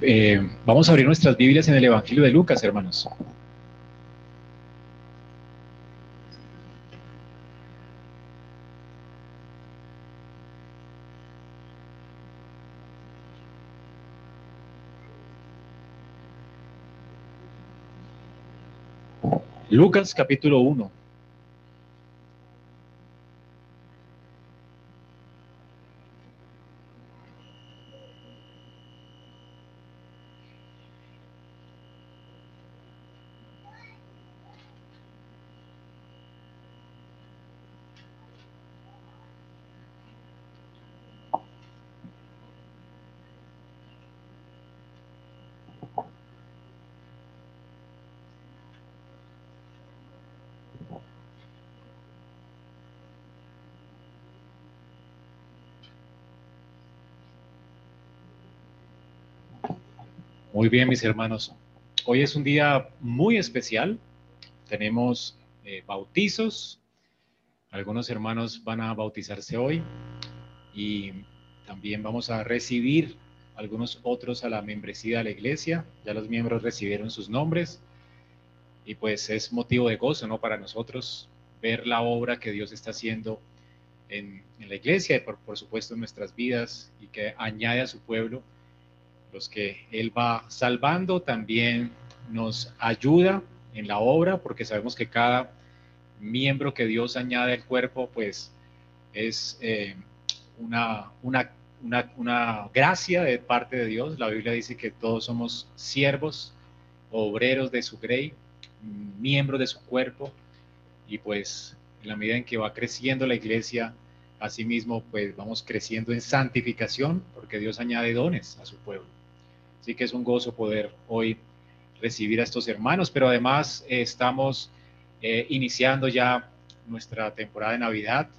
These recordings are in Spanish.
Eh, vamos a abrir nuestras Biblias en el Evangelio de Lucas, hermanos. Lucas capítulo 1. Muy bien, mis hermanos. Hoy es un día muy especial. Tenemos eh, bautizos. Algunos hermanos van a bautizarse hoy y también vamos a recibir algunos otros a la membresía de la iglesia. Ya los miembros recibieron sus nombres y pues es motivo de gozo, ¿no? Para nosotros ver la obra que Dios está haciendo en, la iglesia y por, por supuesto en nuestras vidas y que añade a su pueblo los que Él va salvando, también nos ayuda en la obra, porque sabemos que cada miembro que Dios añade al cuerpo, pues es eh, una, una, una, gracia de parte de Dios. La Biblia dice que todos somos siervos, obreros de su grey, miembros de su cuerpo, y pues en la medida en que va creciendo la iglesia, asimismo, pues vamos creciendo en santificación, porque Dios añade dones a su pueblo. Así que es un gozo poder hoy recibir a estos hermanos, pero además eh, estamos eh, iniciando ya nuestra temporada de Navidad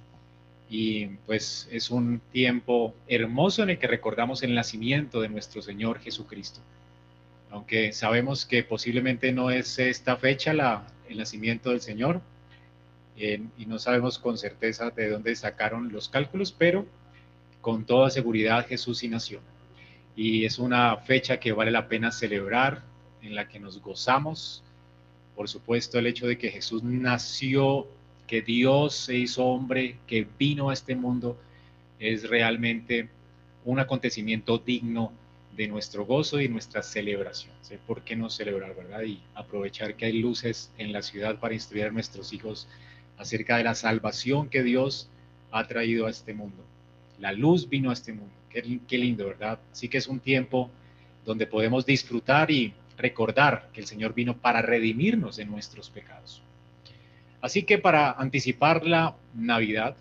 y pues es un tiempo hermoso en el que recordamos el nacimiento de nuestro Señor Jesucristo. Aunque sabemos que posiblemente no es esta fecha la, el nacimiento del Señor eh, y no sabemos con certeza de dónde sacaron los cálculos, pero con toda seguridad Jesús sí nació y es una fecha que vale la pena celebrar, en la que nos gozamos. Por supuesto, el hecho de que Jesús nació, que Dios se hizo hombre, que vino a este mundo, es realmente un acontecimiento digno de nuestro gozo y nuestra celebración. ¿Por qué no celebrar, verdad? Y aprovechar que hay luces en la ciudad para instruir a nuestros hijos acerca de la salvación que Dios ha traído a este mundo. La luz vino a este mundo Qué, lindo, ¿verdad? Así que es un tiempo donde podemos disfrutar y recordar que el Señor vino para redimirnos de nuestros pecados. Así que para anticipar la Navidad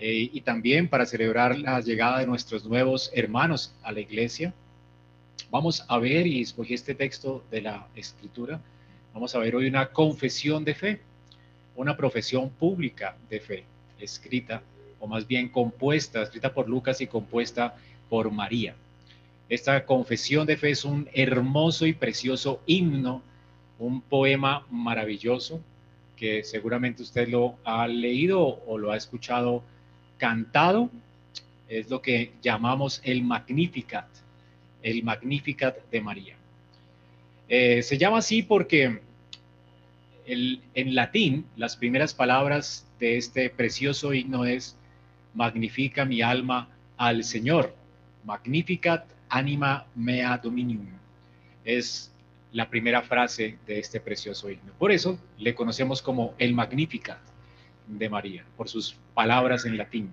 eh, y también para celebrar la llegada de nuestros nuevos hermanos a la iglesia, vamos a ver, y escogí este texto de la Escritura, vamos a ver hoy una confesión de fe, una profesión pública de fe, escrita o más bien compuesta, escrita por Lucas y compuesta por María. Esta confesión de fe es un hermoso y precioso himno, un poema maravilloso que seguramente usted lo ha leído o lo ha escuchado cantado. Es lo que llamamos el Magnificat, el Magnificat de María. Eh, se llama así porque en latín las primeras palabras de este precioso himno es magnifica mi alma al Señor. Magnificat anima mea dominium. Es la primera frase de este precioso himno. Por eso le conocemos como el Magnificat de María, por sus palabras en latín.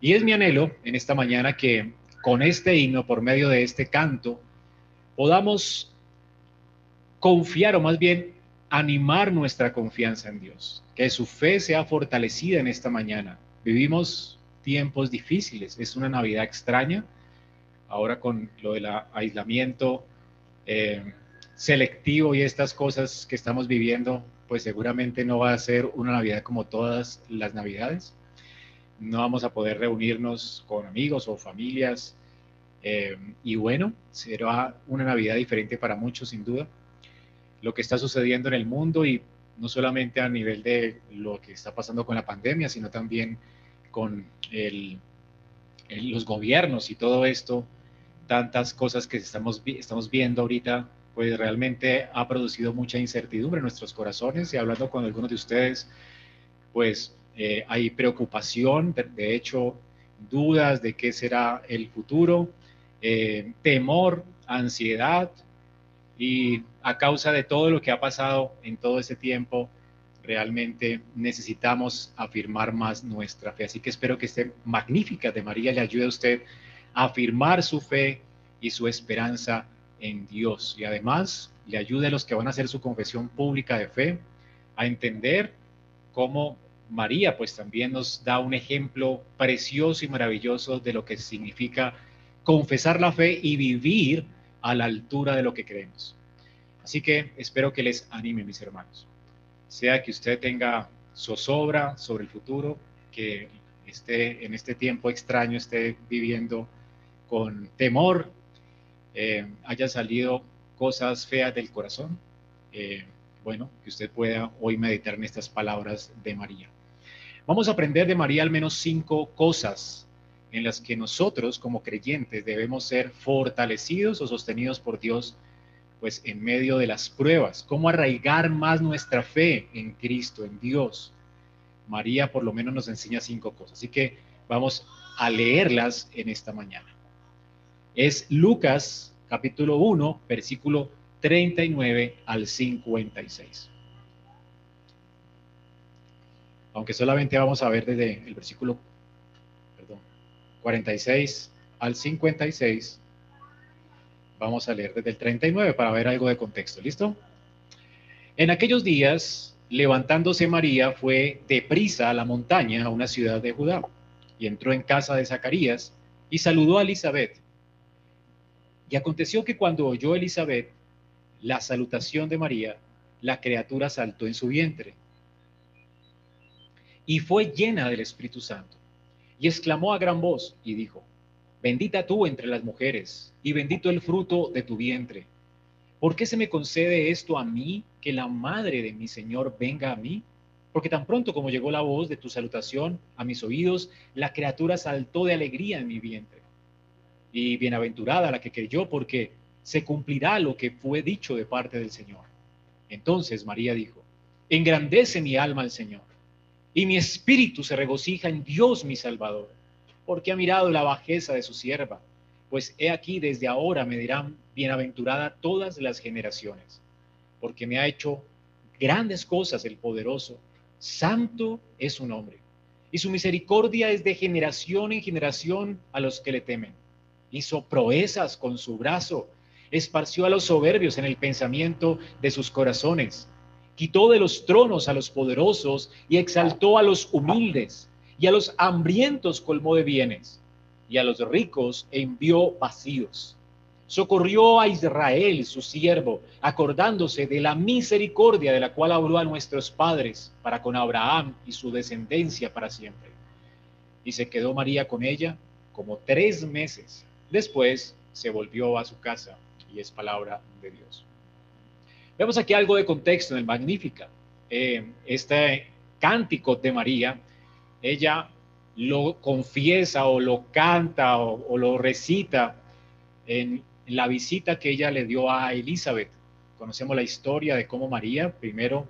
Y es mi anhelo en esta mañana que con este himno, por medio de este canto, podamos confiar o más bien animar nuestra confianza en Dios, que su fe sea fortalecida en esta mañana Vivimos tiempos difíciles, es una Navidad extraña, ahora con lo del aislamiento eh, selectivo y estas cosas que estamos viviendo, pues seguramente no va a ser una Navidad como todas las Navidades. No vamos a poder reunirnos con amigos o familias. Eh, y bueno, será una Navidad diferente para muchos, sin duda. Lo que está sucediendo en el mundo y no solamente a nivel de lo que está pasando con la pandemia, sino también con los gobiernos y todo esto, tantas cosas que estamos, estamos viendo ahorita, pues realmente ha producido mucha incertidumbre en nuestros corazones y hablando con algunos de ustedes, pues eh, hay preocupación, de, hecho, dudas de qué será el futuro, eh, temor, ansiedad y a causa de todo lo que ha pasado en todo ese tiempo, realmente necesitamos afirmar más nuestra fe. Así que espero que esté magnífica de María le ayude a usted a afirmar su fe y su esperanza en Dios. Y además le ayude a los que van a hacer su confesión pública de fe a entender cómo María pues también nos da un ejemplo precioso y maravilloso de lo que significa confesar la fe y vivir a la altura de lo que creemos. Así que espero que les anime, mis hermanos sea que usted tenga zozobra sobre el futuro, que esté en este tiempo extraño, esté viviendo con temor, eh, haya salido cosas feas del corazón. Eh, bueno, que usted pueda hoy meditar en estas palabras de María. Vamos a aprender de María al menos cinco cosas en las que nosotros como creyentes debemos ser fortalecidos o sostenidos por Dios pues en medio de las pruebas, cómo arraigar más nuestra fe en Cristo, en Dios. María por lo menos nos enseña cinco cosas, así que vamos a leerlas en esta mañana. Es Lucas capítulo 1, versículo 39 al 56. Aunque solamente vamos a ver desde el versículo perdón, 46 al 56 Vamos a leer desde el 39 para ver algo de contexto. ¿Listo? En aquellos días, levantándose María, fue deprisa a la montaña, a una ciudad de Judá, y entró en casa de Zacarías y saludó a Elizabeth. Y aconteció que cuando oyó Elizabeth la salutación de María, la criatura saltó en su vientre y fue llena del Espíritu Santo. Y exclamó a gran voz y dijo, Bendita tú entre las mujeres, y bendito el fruto de tu vientre. ¿Por qué se me concede esto a mí, que la madre de mi Señor venga a mí? Porque tan pronto como llegó la voz de tu salutación a mis oídos, la criatura saltó de alegría en mi vientre. Y bienaventurada la que creyó, porque se cumplirá lo que fue dicho de parte del Señor. Entonces María dijo, engrandece mi alma al Señor, y mi espíritu se regocija en Dios mi Salvador porque ha mirado la bajeza de su sierva. Pues he aquí desde ahora me dirán bienaventurada todas las generaciones, porque me ha hecho grandes cosas el poderoso, santo es su nombre, y su misericordia es de generación en generación a los que le temen. Hizo proezas con su brazo, esparció a los soberbios en el pensamiento de sus corazones, quitó de los tronos a los poderosos y exaltó a los humildes y a los hambrientos colmó de bienes, y a los ricos envió vacíos. Socorrió a Israel, su siervo, acordándose de la misericordia de la cual habló a nuestros padres para con Abraham y su descendencia para siempre. Y se quedó María con ella como tres meses. Después se volvió a su casa y es palabra de Dios. Vemos aquí algo de contexto en el Magnífica. Eh, este cántico de María ella lo confiesa o lo canta o, lo recita en, la visita que ella le dio a Elizabeth. Conocemos la historia de cómo María primero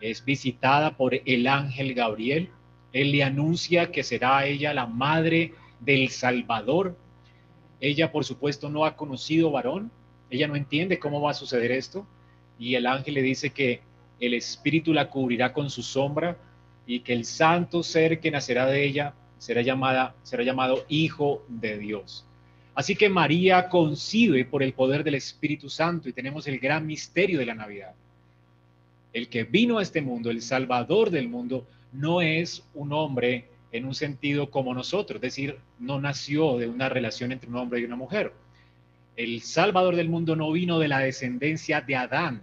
es visitada por el ángel Gabriel. Él le anuncia que será ella la madre del Salvador. Ella, por supuesto, no ha conocido varón. Ella no entiende cómo va a suceder esto. Y el ángel le dice que el Espíritu la cubrirá con su sombra y que el santo ser que nacerá de ella será, llamada, será llamado Hijo de Dios. Así que María concibe por el poder del Espíritu Santo y tenemos el gran misterio de la Navidad. El que vino a este mundo, el Salvador del mundo, no es un hombre en un sentido como nosotros, es decir, no nació de una relación entre un hombre y una mujer. El Salvador del mundo no vino de la descendencia de Adán,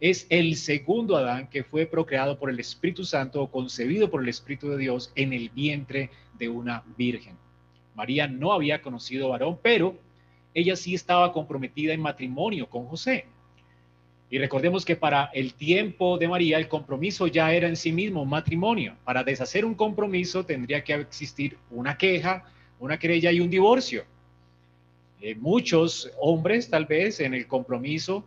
es el segundo Adán que fue procreado por el Espíritu Santo o concebido por el Espíritu de Dios en el vientre de una virgen. María no había conocido varón, pero ella sí estaba comprometida en matrimonio con José. Y recordemos que para el tiempo de María el compromiso ya era en sí mismo un matrimonio. Para deshacer un compromiso tendría que existir una queja, una querella y un divorcio. Eh, muchos hombres tal vez en el compromiso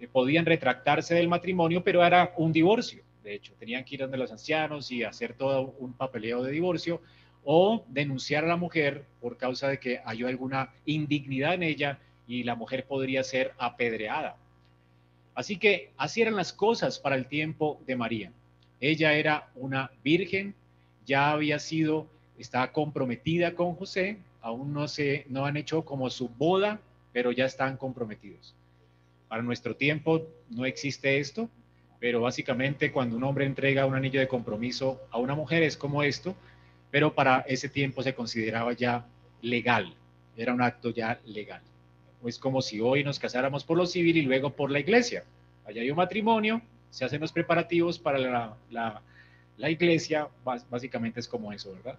eh, podían retractarse del matrimonio, pero era un divorcio. De hecho, tenían que ir donde los ancianos y hacer todo un papeleo de divorcio o denunciar a la mujer por causa de que halló alguna indignidad en ella y la mujer podría ser apedreada. Así que así eran las cosas para el tiempo de María. Ella era una virgen, ya había sido, estaba comprometida con José, aún no se, no han hecho como su boda, pero ya están comprometidos. Para nuestro tiempo no existe esto, pero básicamente cuando un hombre entrega un anillo de compromiso a una mujer es como esto, pero para ese tiempo se consideraba ya legal, era un acto ya legal. Es como si hoy nos casáramos por lo civil y luego por la iglesia. Allá hay un matrimonio, se hacen los preparativos para la, iglesia, básicamente es como eso, ¿verdad?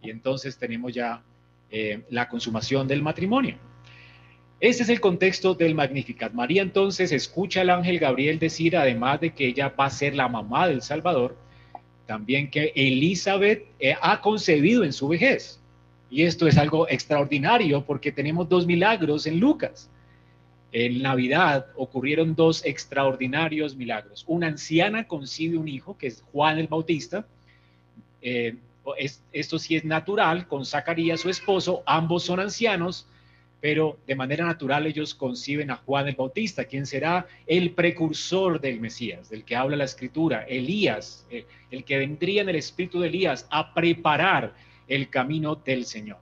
Y entonces tenemos ya eh, la consumación del matrimonio. Este es el contexto del Magnificat. María entonces escucha al ángel Gabriel decir, además de que ella va a ser la mamá del Salvador, también que Elizabeth eh, ha concebido en su vejez. Y esto es algo extraordinario porque tenemos dos milagros en Lucas. En Navidad ocurrieron dos extraordinarios milagros. Una anciana concibe un hijo, que es Juan el Bautista. Eh, esto sí es natural, con Zacarías, su esposo, ambos son ancianos, pero de manera natural ellos conciben a Juan el Bautista, quien será el precursor del Mesías, del que habla la escritura, Elías, el, el que vendría en el espíritu de Elías a preparar el camino del Señor.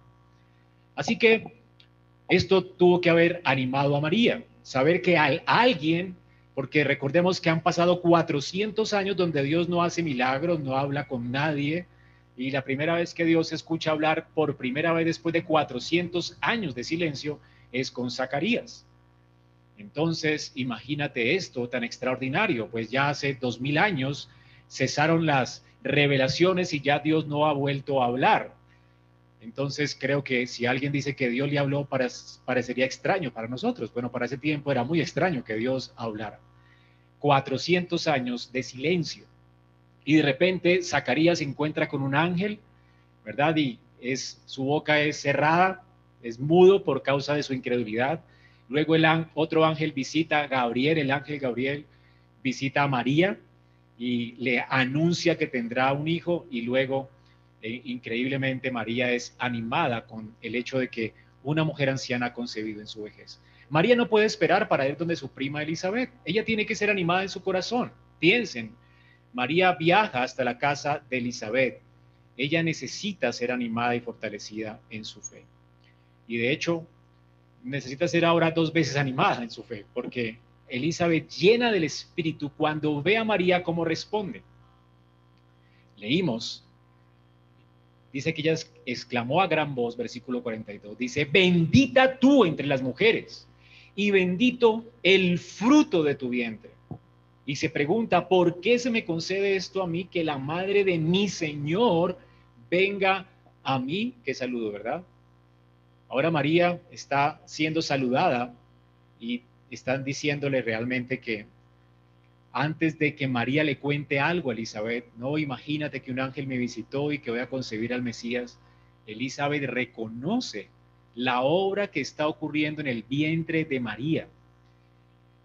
Así que esto tuvo que haber animado a María, saber que hay alguien, porque recordemos que han pasado 400 años donde Dios no hace milagros, no habla con nadie, y la primera vez que Dios escucha hablar por primera vez después de 400 años de silencio es con Zacarías. Entonces, imagínate esto tan extraordinario, pues ya hace dos mil años cesaron las revelaciones y ya Dios no ha vuelto a hablar. Entonces creo que si alguien dice que Dios le habló, parecería extraño para nosotros. Bueno, para ese tiempo era muy extraño que Dios hablara. 400 años de silencio. Y de repente Zacarías se encuentra con un ángel, ¿verdad? Y es, su boca es cerrada, es mudo por causa de su incredulidad. Luego el otro ángel visita a Gabriel, el ángel Gabriel visita a María y le anuncia que tendrá un hijo y luego eh, increíblemente María es animada con el hecho de que una mujer anciana ha concebido en su vejez. María no puede esperar para ir donde su prima Elizabeth. Ella tiene que ser animada en su corazón. Piensen, María viaja hasta la casa de Elizabeth. Ella necesita ser animada y fortalecida en su fe. Y de hecho, necesita ser ahora dos veces animada en su fe, porque Elizabeth llena del Espíritu cuando ve a María cómo responde. Leímos dice que ella exclamó a gran voz, versículo 42, dice, bendita tú entre las mujeres y bendito el fruto de tu vientre. Y se pregunta, ¿por qué se me concede esto a mí que la madre de mi Señor venga a mí? Qué saludo, ¿verdad? Ahora María está siendo saludada y están diciéndole realmente que antes de que María le cuente algo a Elizabeth, no, imagínate que un ángel me visitó y que voy a concebir al Mesías. Elizabeth reconoce la obra que está ocurriendo en el vientre de María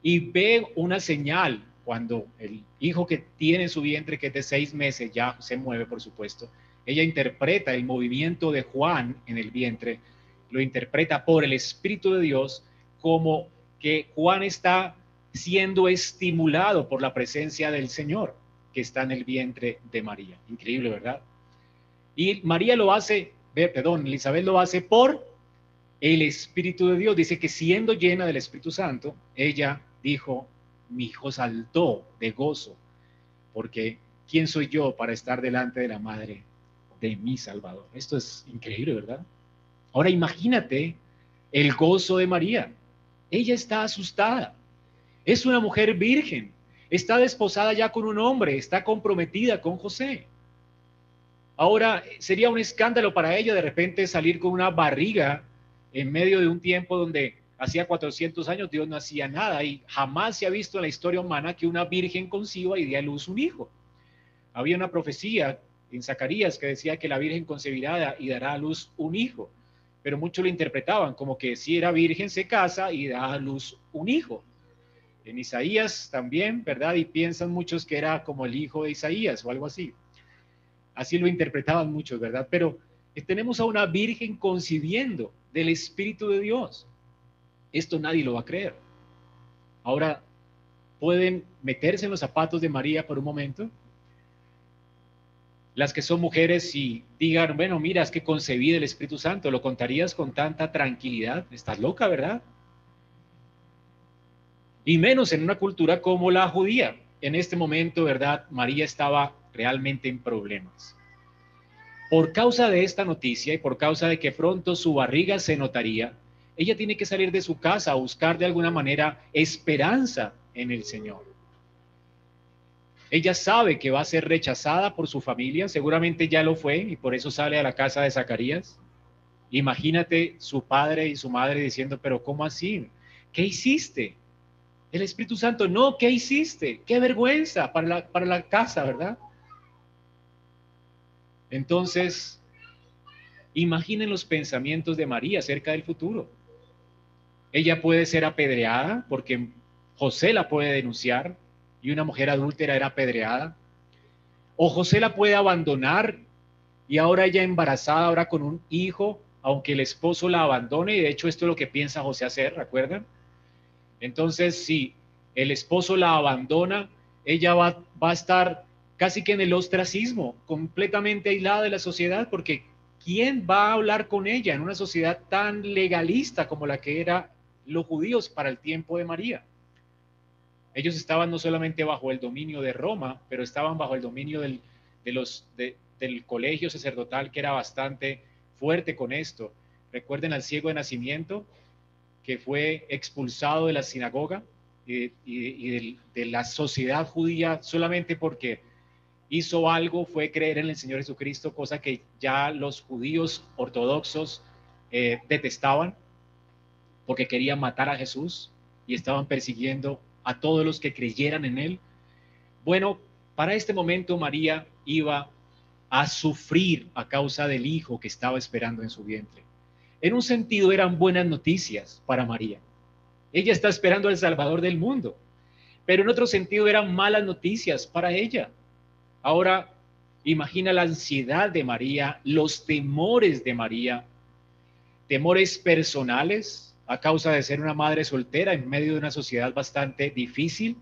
y ve una señal cuando el hijo que tiene en su vientre, que es de seis meses, ya se mueve, por supuesto. Ella interpreta el movimiento de Juan en el vientre, lo interpreta por el Espíritu de Dios como que Juan está siendo estimulado por la presencia del Señor que está en el vientre de María. Increíble, ¿verdad? Y María lo hace, perdón, Elizabeth lo hace por el Espíritu de Dios. Dice que siendo llena del Espíritu Santo, ella dijo, mi hijo saltó de gozo, porque ¿quién soy yo para estar delante de la madre de mi Salvador? Esto es increíble, ¿verdad? Ahora imagínate el gozo de María. Ella está asustada es una mujer virgen. Está desposada ya con un hombre, está comprometida con José. Ahora, sería un escándalo para ella de repente salir con una barriga en medio de un tiempo donde hacía 400 años Dios no hacía nada y jamás se ha visto en la historia humana que una virgen conciba y dé a luz un hijo. Había una profecía en Zacarías que decía que la virgen concebirá y dará a luz un hijo. pero muchos lo interpretaban como que si era virgen se casa y da a luz un hijo. En Isaías también, ¿verdad? Y piensan muchos que era como el hijo de Isaías o algo así. Así lo interpretaban muchos, ¿verdad? Pero tenemos a una virgen concibiendo del Espíritu de Dios. Esto nadie lo va a creer. Ahora, ¿pueden meterse en los zapatos de María por un momento? Las que son mujeres y digan, bueno, mira, es que concebí del Espíritu Santo, ¿lo contarías con tanta tranquilidad? Estás loca, ¿verdad? Y menos en una cultura como la judía. En este momento, ¿verdad? María estaba realmente en problemas. Por causa de esta noticia y por causa de que pronto su barriga se notaría, ella tiene que salir de su casa a buscar de alguna manera esperanza en el Señor. Ella sabe que va a ser rechazada por su familia, seguramente ya lo fue y por eso sale a la casa de Zacarías. Imagínate su padre y su madre diciendo, pero ¿cómo así? ¿Qué hiciste? El Espíritu Santo, no, ¿qué hiciste? Qué vergüenza para la, para la casa, ¿verdad? Entonces, imaginen los pensamientos de María acerca del futuro. Ella puede ser apedreada porque José la puede denunciar y una mujer adúltera era apedreada. O José la puede abandonar y ahora ella embarazada, ahora con un hijo, aunque el esposo la abandone, y de hecho esto es lo que piensa José hacer, ¿recuerdan? Entonces, si el esposo la abandona, ella va, va a estar casi que en el ostracismo, completamente aislada de la sociedad, porque ¿quién va a hablar con ella en una sociedad tan legalista como la que era los judíos para el tiempo de María? Ellos estaban no solamente bajo el dominio de Roma, pero estaban bajo el dominio del, del colegio sacerdotal que era bastante fuerte con esto. Recuerden al ciego de nacimiento que fue expulsado de la sinagoga y, y de la sociedad judía solamente porque hizo algo fue creer en el Señor Jesucristo, cosa que ya los judíos ortodoxos eh, detestaban porque querían matar a Jesús y estaban persiguiendo a todos los que creyeran en él. Bueno, para este momento María iba a sufrir a causa del hijo que estaba esperando en su vientre. En un sentido eran buenas noticias para María. Ella está esperando al Salvador del mundo, pero en otro sentido eran malas noticias para ella Ahora, imagina la ansiedad de María, los temores de María, temores personales a causa de ser una madre soltera en medio de una sociedad bastante difícil.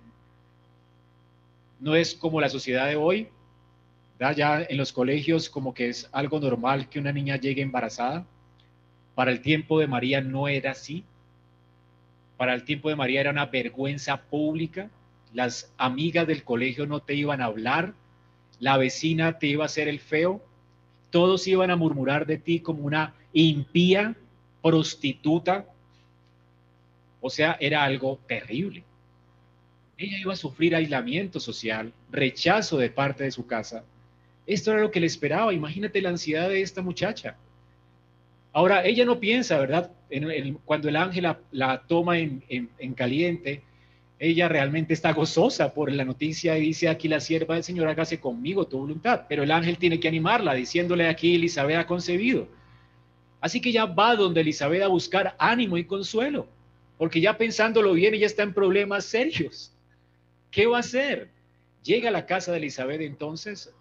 No es como la sociedad de hoy, ya en los colegios como que es algo normal que una niña llegue embarazada. Para el tiempo de María no era así. Para el tiempo de María era una vergüenza pública. Las amigas del colegio no te iban a hablar la vecina te iba a hacer el feo, todos iban a murmurar de ti como una impía, prostituta. O sea, era algo terrible. Ella iba a sufrir aislamiento social, rechazo de parte de su casa. Esto era lo que le esperaba. Imagínate la ansiedad de esta muchacha. Ahora, ella no piensa, ¿verdad? cuando el ángel la, toma en, en caliente, ella realmente está gozosa por la noticia y dice aquí la sierva del Señor hágase conmigo tu voluntad, pero el ángel tiene que animarla diciéndole aquí Elizabeth ha concebido. Así que ya va donde Elizabeth a buscar ánimo y consuelo, porque ya pensándolo bien ella está en problemas serios. ¿Qué va a hacer? Llega a la casa de Elizabeth entonces.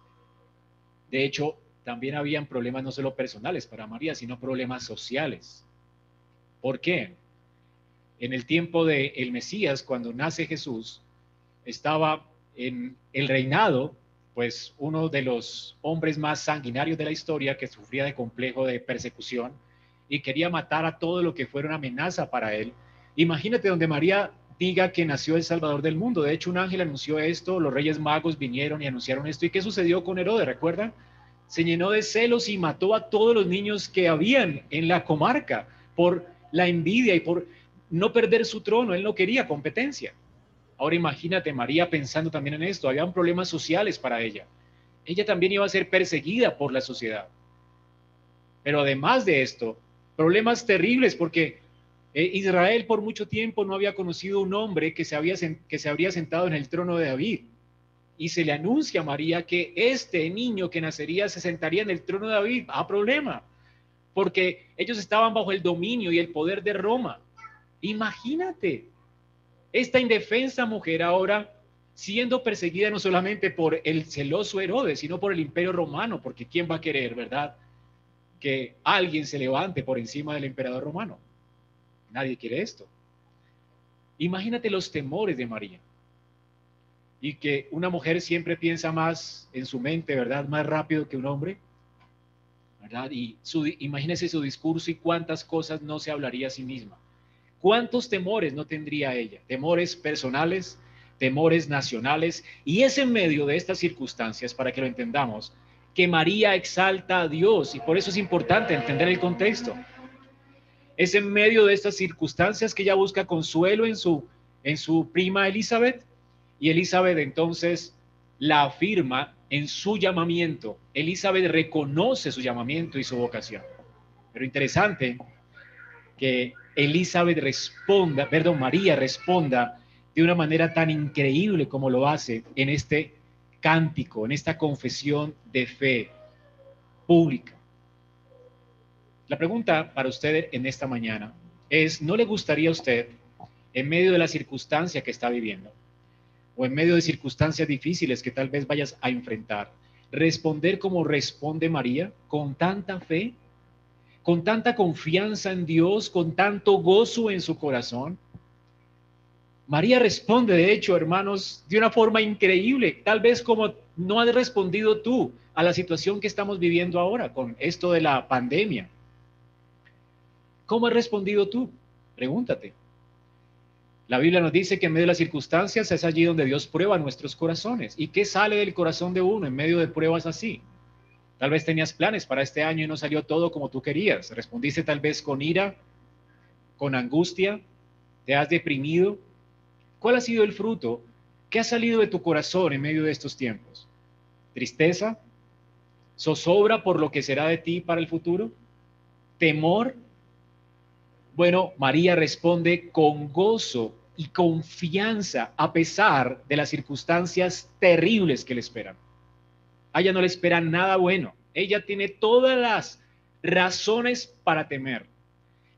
De hecho, también habían problemas no solo personales para María, sino problemas sociales. ¿Por qué? en el tiempo de el Mesías, cuando nace Jesús, estaba en el reinado, pues uno de los hombres más sanguinarios de la historia que sufría de complejo de persecución y quería matar a todo lo que fuera una amenaza para él. Imagínate donde María diga que nació el Salvador del mundo. De hecho, un ángel anunció esto, los reyes magos vinieron y anunciaron esto. ¿Y qué sucedió con Herodes? ¿Recuerdan? Se llenó de celos y mató a todos los niños que habían en la comarca por la envidia y por no perder su trono, él no quería competencia. Ahora imagínate María pensando también en esto, habían problemas sociales para ella. Ella también iba a ser perseguida por la sociedad. Pero además de esto, problemas terribles porque eh, Israel por mucho tiempo no había conocido un hombre que se, había, que se habría sentado en el trono de David. Y se le anuncia a María que este niño que nacería se sentaría en el trono de David. ah, problema. porque ellos estaban bajo el dominio y el poder de Roma. Imagínate, esta indefensa mujer ahora siendo perseguida no solamente por el celoso Herodes, sino por el imperio romano, porque ¿quién va a querer, verdad? Que alguien se levante por encima del emperador romano. Nadie quiere esto. Imagínate los temores de María. Y que una mujer siempre piensa más en su mente, ¿verdad? Más rápido que un hombre. ¿Verdad? Y su, imagínese su discurso y cuántas cosas no se hablaría a sí misma. ¿Cuántos temores no tendría ella? Temores personales, temores nacionales. Y es en medio de estas circunstancias, para que lo entendamos, que María exalta a Dios. Y por eso es importante entender el contexto. Es en medio de estas circunstancias que ella busca consuelo en su, en su prima Elizabeth. Y Elizabeth entonces la afirma en su llamamiento. Elizabeth reconoce su llamamiento y su vocación. Pero interesante que Elizabeth responda, perdón, María responda de una manera tan increíble como lo hace en este cántico, en esta confesión de fe pública. La pregunta para usted en esta mañana es, ¿no le gustaría a usted, en medio de la circunstancia que está viviendo, o en medio de circunstancias difíciles que tal vez vayas a enfrentar, responder como responde María, con tanta fe, con tanta confianza en Dios, con tanto gozo en su corazón? María responde, de hecho, hermanos, de una forma increíble, tal vez como no has respondido tú a la situación que estamos viviendo ahora con esto de la pandemia. ¿Cómo has respondido tú? Pregúntate. La Biblia nos dice que en medio de las circunstancias es allí donde Dios prueba nuestros corazones. ¿Y qué sale del corazón de uno en medio de pruebas así? Tal vez tenías planes para este año y no salió todo como tú querías. Respondiste tal vez con ira, con angustia, te has deprimido, ¿Cuál ha sido el fruto que ha salido de tu corazón en medio de estos tiempos? ¿Tristeza? ¿Zozobra por lo que será de ti para el futuro? ¿Temor? Bueno, María responde con gozo y confianza a pesar de las circunstancias terribles que le esperan. A ella no le espera nada bueno. Ella tiene todas las razones para temer.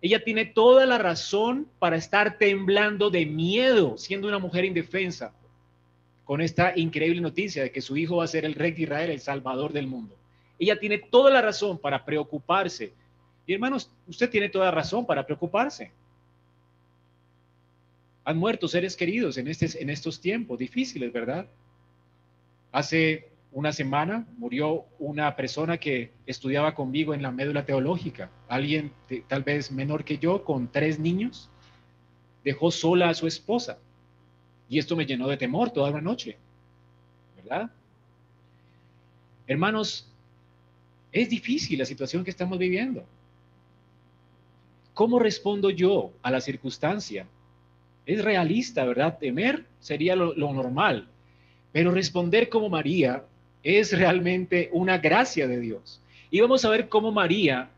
Ella tiene toda la razón para estar temblando de miedo, siendo una mujer indefensa, con esta increíble noticia de que su hijo va a ser el rey de Israel, el salvador del mundo. Ella tiene toda la razón para preocuparse. Y hermanos, usted tiene toda razón para preocuparse. Han muerto seres queridos en, este, en estos tiempos difíciles, ¿verdad? Hace una semana murió una persona que estudiaba conmigo en la médula teológica, alguien tal vez menor que yo, con tres niños, dejó sola a su esposa. Y esto me llenó de temor toda la noche, ¿verdad? Hermanos, es difícil la situación que estamos viviendo. ¿Cómo respondo yo a la circunstancia? Es realista, ¿verdad? Temer sería lo, normal, pero responder como María es realmente una gracia de Dios. Y vamos a ver cómo María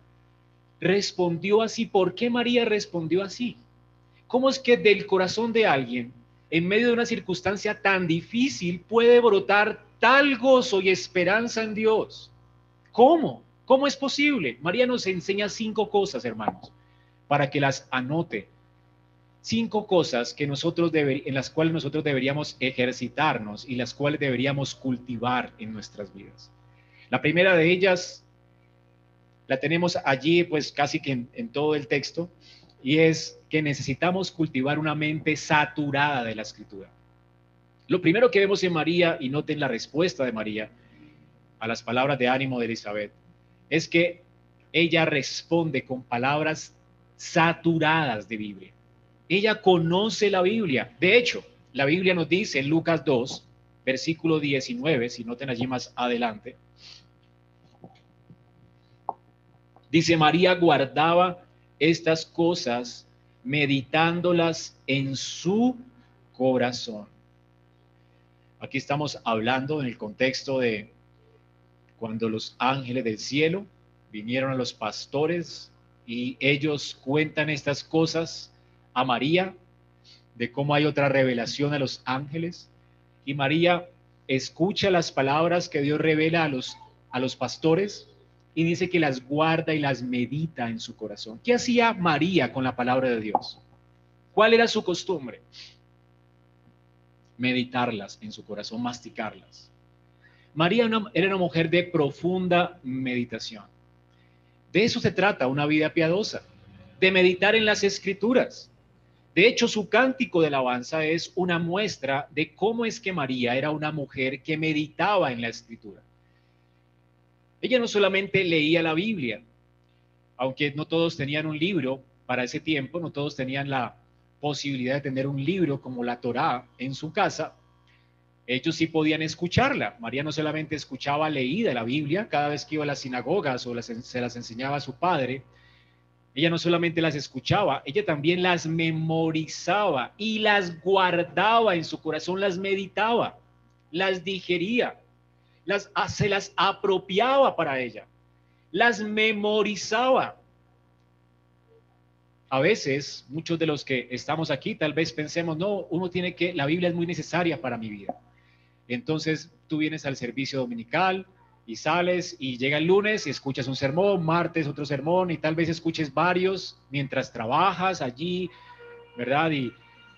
respondió así. ¿Por qué María respondió así? ¿Cómo es que del corazón de alguien, en medio de una circunstancia tan difícil, puede brotar tal gozo y esperanza en Dios? ¿Cómo? ¿Cómo es posible? María nos enseña cinco cosas, hermanos, para que las anote cinco cosas que nosotros en las cuales nosotros deberíamos ejercitarnos y las cuales deberíamos cultivar en nuestras vidas. La primera de ellas la tenemos allí, pues casi que en, en todo el texto, y es que necesitamos cultivar una mente saturada de la escritura. Lo primero que vemos en María, y noten la respuesta de María a las palabras de ánimo de Elizabeth, es que ella responde con palabras saturadas de Biblia. Ella conoce la Biblia. De hecho, la Biblia nos dice en Lucas 2, versículo 19, si noten allí más adelante, dice María guardaba estas cosas meditándolas en su corazón. Aquí estamos hablando en el contexto de cuando los ángeles del cielo vinieron a los pastores y ellos cuentan estas cosas a María, de cómo hay otra revelación a los ángeles. Y María escucha las palabras que Dios revela a los, a los pastores y dice que las guarda y las medita en su corazón. ¿Qué hacía María con la palabra de Dios? ¿Cuál era su costumbre? Meditarlas en su corazón, masticarlas. María era una mujer de profunda meditación. De eso se trata una vida piadosa, de meditar en las escrituras. De hecho, su cántico de alabanza es una muestra de cómo es que María era una mujer que meditaba en la escritura. Ella no solamente leía la Biblia, aunque no todos tenían un libro para ese tiempo, no todos tenían la posibilidad de tener un libro como la Torá en su casa, ellos sí podían escucharla. María no solamente escuchaba leída la Biblia cada vez que iba a las sinagogas o se las enseñaba a su padre, ella no solamente las escuchaba, ella también las memorizaba y las guardaba en su corazón, las meditaba, las digería las, ah, se las apropiaba para ella, las memorizaba. A veces, muchos de los que estamos aquí, tal vez pensemos, no, uno tiene que, la Biblia es muy necesaria para mi vida. Entonces, tú vienes al servicio dominical y sales y llega el lunes y escuchas un sermón, martes otro sermón y tal vez escuches varios mientras trabajas allí, ¿verdad? Y,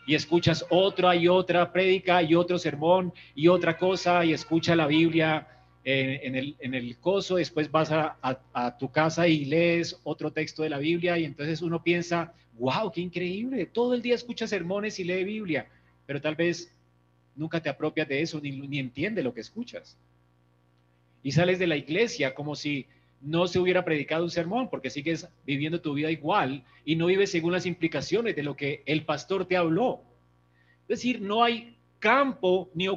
y escuchas otra y otra prédica y otro sermón y otra cosa y escucha la Biblia en, el, en el, coso, después vas a, a, tu casa y lees otro texto de la Biblia y entonces uno piensa, wow, qué increíble, todo el día escucha sermones y lee Biblia, pero tal vez nunca te apropias de eso ni, ni entiende lo que escuchas. Y sales de la iglesia como si no se hubiera predicado un sermón, porque sigues viviendo tu vida igual y no vives según las implicaciones de lo que el pastor te habló. Es decir, no hay campo ni,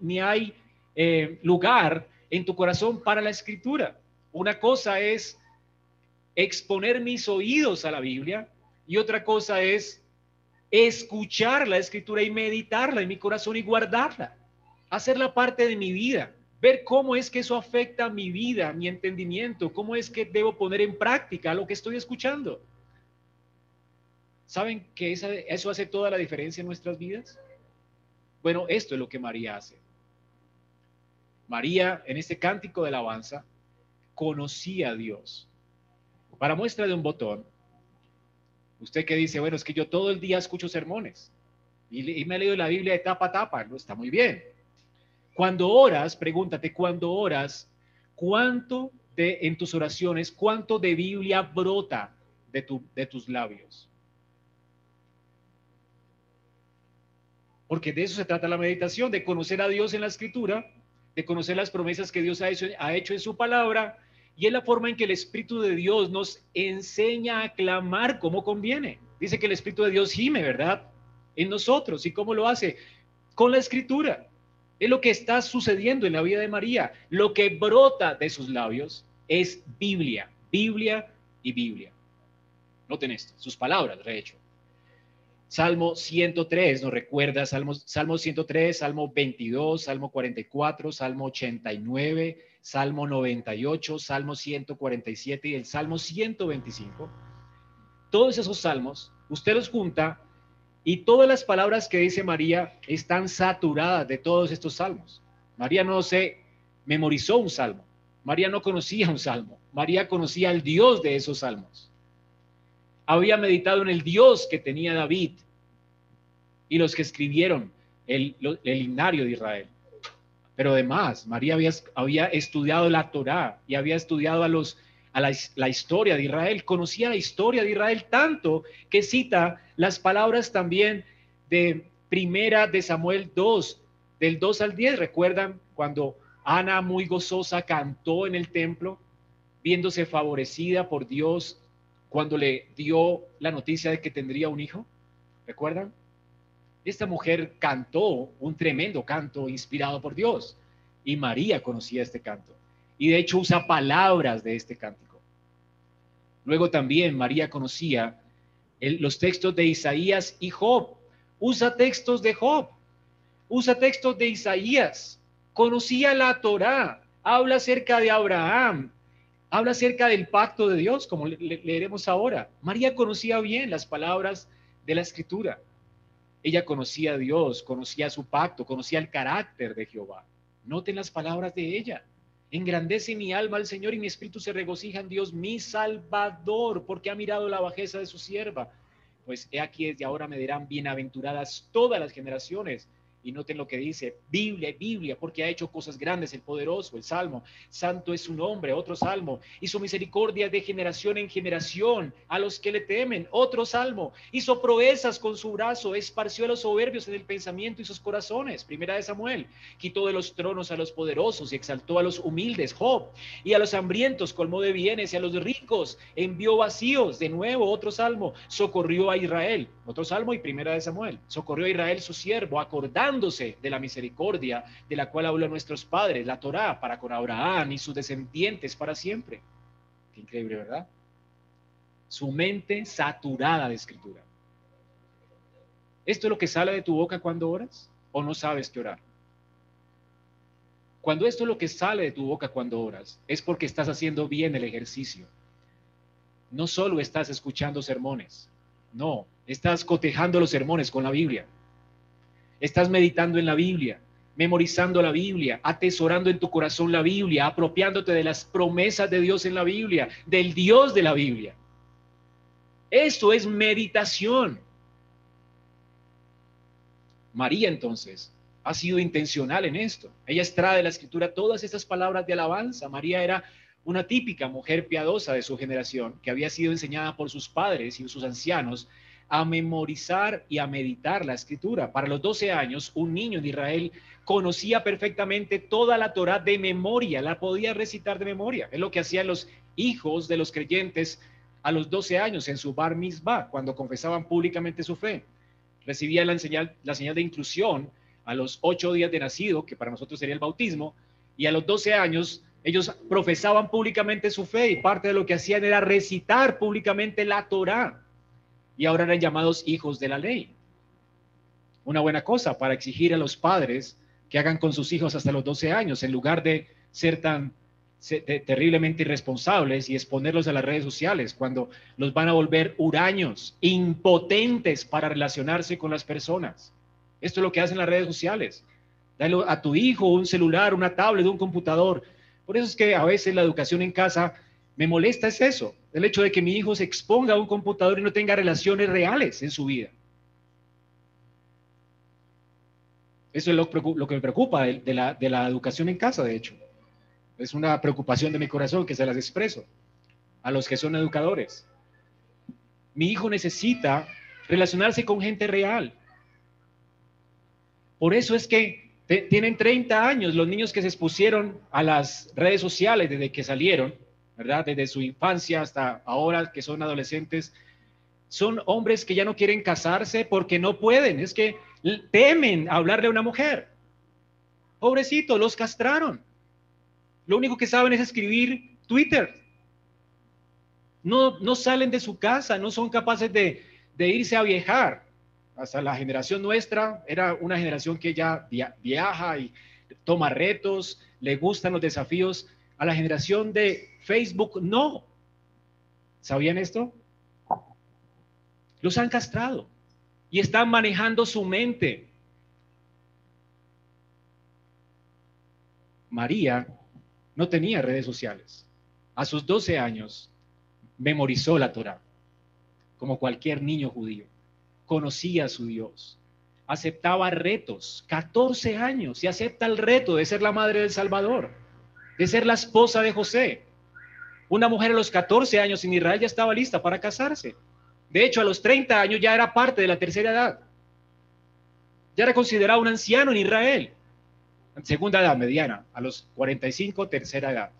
ni, hay eh, lugar en tu corazón para la escritura. Una cosa es exponer mis oídos a la Biblia y otra cosa es escuchar la escritura y meditarla en mi corazón y guardarla, hacerla parte de mi vida ver cómo es que eso afecta mi vida, mi entendimiento, cómo es que debo poner en práctica lo que estoy escuchando. ¿Saben que eso hace toda la diferencia en nuestras vidas? Bueno, esto es lo que María hace. María, en este cántico de alabanza, conocía a Dios. Para muestra de un botón, usted que dice, bueno, es que yo todo el día escucho sermones y, me he leído la Biblia de tapa a tapa, no está muy bien. Cuando oras, pregúntate, cuando oras, ¿cuánto de, en tus oraciones, cuánto de Biblia brota de, tu, de tus labios? Porque de eso se trata la meditación, de conocer a Dios en la escritura, de conocer las promesas que Dios ha hecho, ha hecho en su palabra, y es la forma en que el Espíritu de Dios nos enseña a clamar como conviene. Dice que el Espíritu de Dios gime, ¿verdad? En nosotros. ¿Y cómo lo hace? Con la escritura. Es lo que está sucediendo en la vida de María. Lo que brota de sus labios es Biblia, Biblia y Biblia. Noten esto, sus palabras, de hecho. Salmo 103 nos recuerda, Salmo, Salmo 103, Salmo 22, Salmo 44, Salmo 89, Salmo 98, Salmo 147 y el Salmo 125. Todos esos salmos, usted los junta y todas las palabras que dice María están saturadas de todos estos salmos. María no se memorizó un salmo. María no conocía un salmo. María conocía al Dios de esos salmos. Había meditado en el Dios que tenía David y los que escribieron el, el himnario de Israel. Pero además, María había, había estudiado la Torá y había estudiado a los a la, historia de Israel, conocía la historia de Israel tanto que cita las palabras también de primera de Samuel 2, del 2 al 10. ¿Recuerdan cuando Ana muy gozosa cantó en el templo, viéndose favorecida por Dios cuando le dio la noticia de que tendría un hijo? ¿Recuerdan? Esta mujer cantó un tremendo canto inspirado por Dios y María conocía este canto y de hecho usa palabras de este cántico. Luego también María conocía los textos de Isaías y Job. Usa textos de Job, usa textos de Isaías, conocía la Torá, habla acerca de Abraham, habla acerca del pacto de Dios, como leeremos ahora. María conocía bien las palabras de la escritura. Ella conocía a Dios, conocía su pacto, conocía el carácter de Jehová. Noten las palabras de ella. Engrandece mi alma al Señor y mi espíritu se regocija en Dios, mi Salvador, porque ha mirado la bajeza de su sierva. Pues he aquí desde ahora me dirán bienaventuradas todas las generaciones y noten lo que dice, Biblia, Biblia, porque ha hecho cosas grandes el poderoso, el Salmo. Santo es su nombre, otro Salmo. Hizo misericordia de generación en generación a los que le temen, otro Salmo. Hizo proezas con su brazo, esparció a los soberbios en el pensamiento y sus corazones. Primera de Samuel. Quitó de los tronos a los poderosos y exaltó a los humildes, Job. Y a los hambrientos colmó de bienes y a los ricos envió vacíos. De nuevo, otro Salmo. Socorrió a Israel. Otro Salmo y Primera de Samuel. Socorrió a Israel su siervo, acordando de la misericordia de la cual hablan nuestros padres, la Torá, para con Abraham y sus descendientes para siempre. Qué increíble, ¿verdad? Su mente saturada de escritura. ¿Esto es lo que sale de tu boca cuando oras? ¿O no sabes qué orar? Cuando esto es lo que sale de tu boca cuando oras, es porque estás haciendo bien el ejercicio. No solo estás escuchando sermones, no, estás cotejando los sermones con la Biblia. Estás meditando en la Biblia, memorizando la Biblia, atesorando en tu corazón la Biblia, apropiándote de las promesas de Dios en la Biblia, del Dios de la Biblia. Esto es meditación. María entonces ha sido intencional en esto. Ella extrae de la escritura todas estas palabras de alabanza. María era una típica mujer piadosa de su generación que había sido enseñada por sus padres y sus ancianos a memorizar y a meditar la escritura. Para los 12 años, un niño de Israel conocía perfectamente toda la Torah de memoria, la podía recitar de memoria. Es lo que hacían los hijos de los creyentes a los 12 años en su bar mitzvah, cuando confesaban públicamente su fe. Recibían la señal, la señal de inclusión a los 8 días de nacido, que para nosotros sería el bautismo, y a los 12 años ellos profesaban públicamente su fe y parte de lo que hacían era recitar públicamente la Torah y ahora eran llamados hijos de la ley. Una buena cosa para exigir a los padres que hagan con sus hijos hasta los 12 años, en lugar de ser tan terriblemente irresponsables y exponerlos a las redes sociales, cuando los van a volver huraños, impotentes para relacionarse con las personas. Esto es lo que hacen las redes sociales. Dale a tu hijo un celular, una tablet, un computador. Por eso es que a veces la educación en casa me molesta es eso, el hecho de que mi hijo se exponga a un computador y no tenga relaciones reales en su vida. Eso es lo, que me preocupa de, la, educación en casa, de hecho. Es una preocupación de mi corazón que se las expreso a los que son educadores. Mi hijo necesita relacionarse con gente real. Por eso es que tienen 30 años los niños que se expusieron a las redes sociales desde que salieron ¿verdad? Desde su infancia hasta ahora que son adolescentes, son hombres que ya no quieren casarse porque no pueden, es que temen hablarle a una mujer. Pobrecito, los castraron. Lo único que saben es escribir Twitter. No, no salen de su casa, no son capaces de, de irse a viajar. Hasta la generación nuestra era una generación que ya viaja y toma retos, le gustan los desafíos. A la generación de Facebook no. ¿Sabían esto? Los han castrado y están manejando su mente. María no tenía redes sociales. A sus 12 años memorizó la Torah, como cualquier niño judío. Conocía a su Dios. Aceptaba retos. 14 años y acepta el reto de ser la madre del Salvador, de ser la esposa de José. Una mujer a los 14 años en Israel ya estaba lista para casarse. De hecho, a los 30 años ya era parte de la tercera edad. Ya era considerado un anciano en Israel. Segunda edad, mediana. A los 45, tercera edad.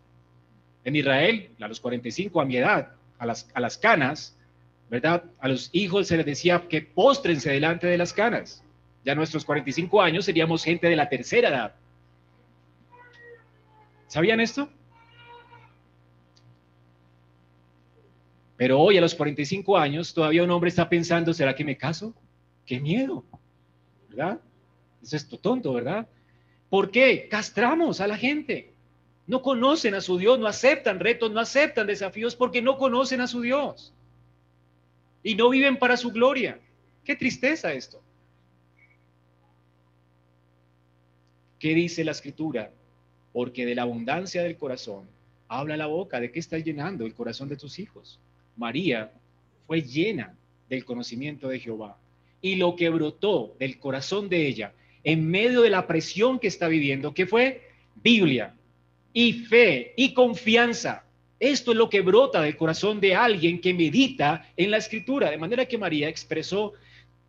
En Israel, a los 45, a mi edad, a las, a las canas, ¿verdad? A los hijos se les decía que póstrense delante de las canas. Ya nuestros 45 años seríamos gente de la tercera edad. ¿Sabían esto? Pero hoy a los 45 años todavía un hombre está pensando, ¿será que me caso? ¡Qué miedo! ¿Verdad? Eso es tonto, ¿verdad? ¿Por qué? Castramos a la gente. No conocen a su Dios, no aceptan retos, no aceptan desafíos porque no conocen a su Dios. Y no viven para su gloria. Qué tristeza esto. ¿Qué dice la escritura? Porque de la abundancia del corazón habla la boca, ¿de qué está llenando el corazón de tus hijos? María fue llena del conocimiento de Jehová y lo que brotó del corazón de ella en medio de la presión que está viviendo, que fue Biblia y fe y confianza. Esto es lo que brota del corazón de alguien que medita en la escritura, de manera que María expresó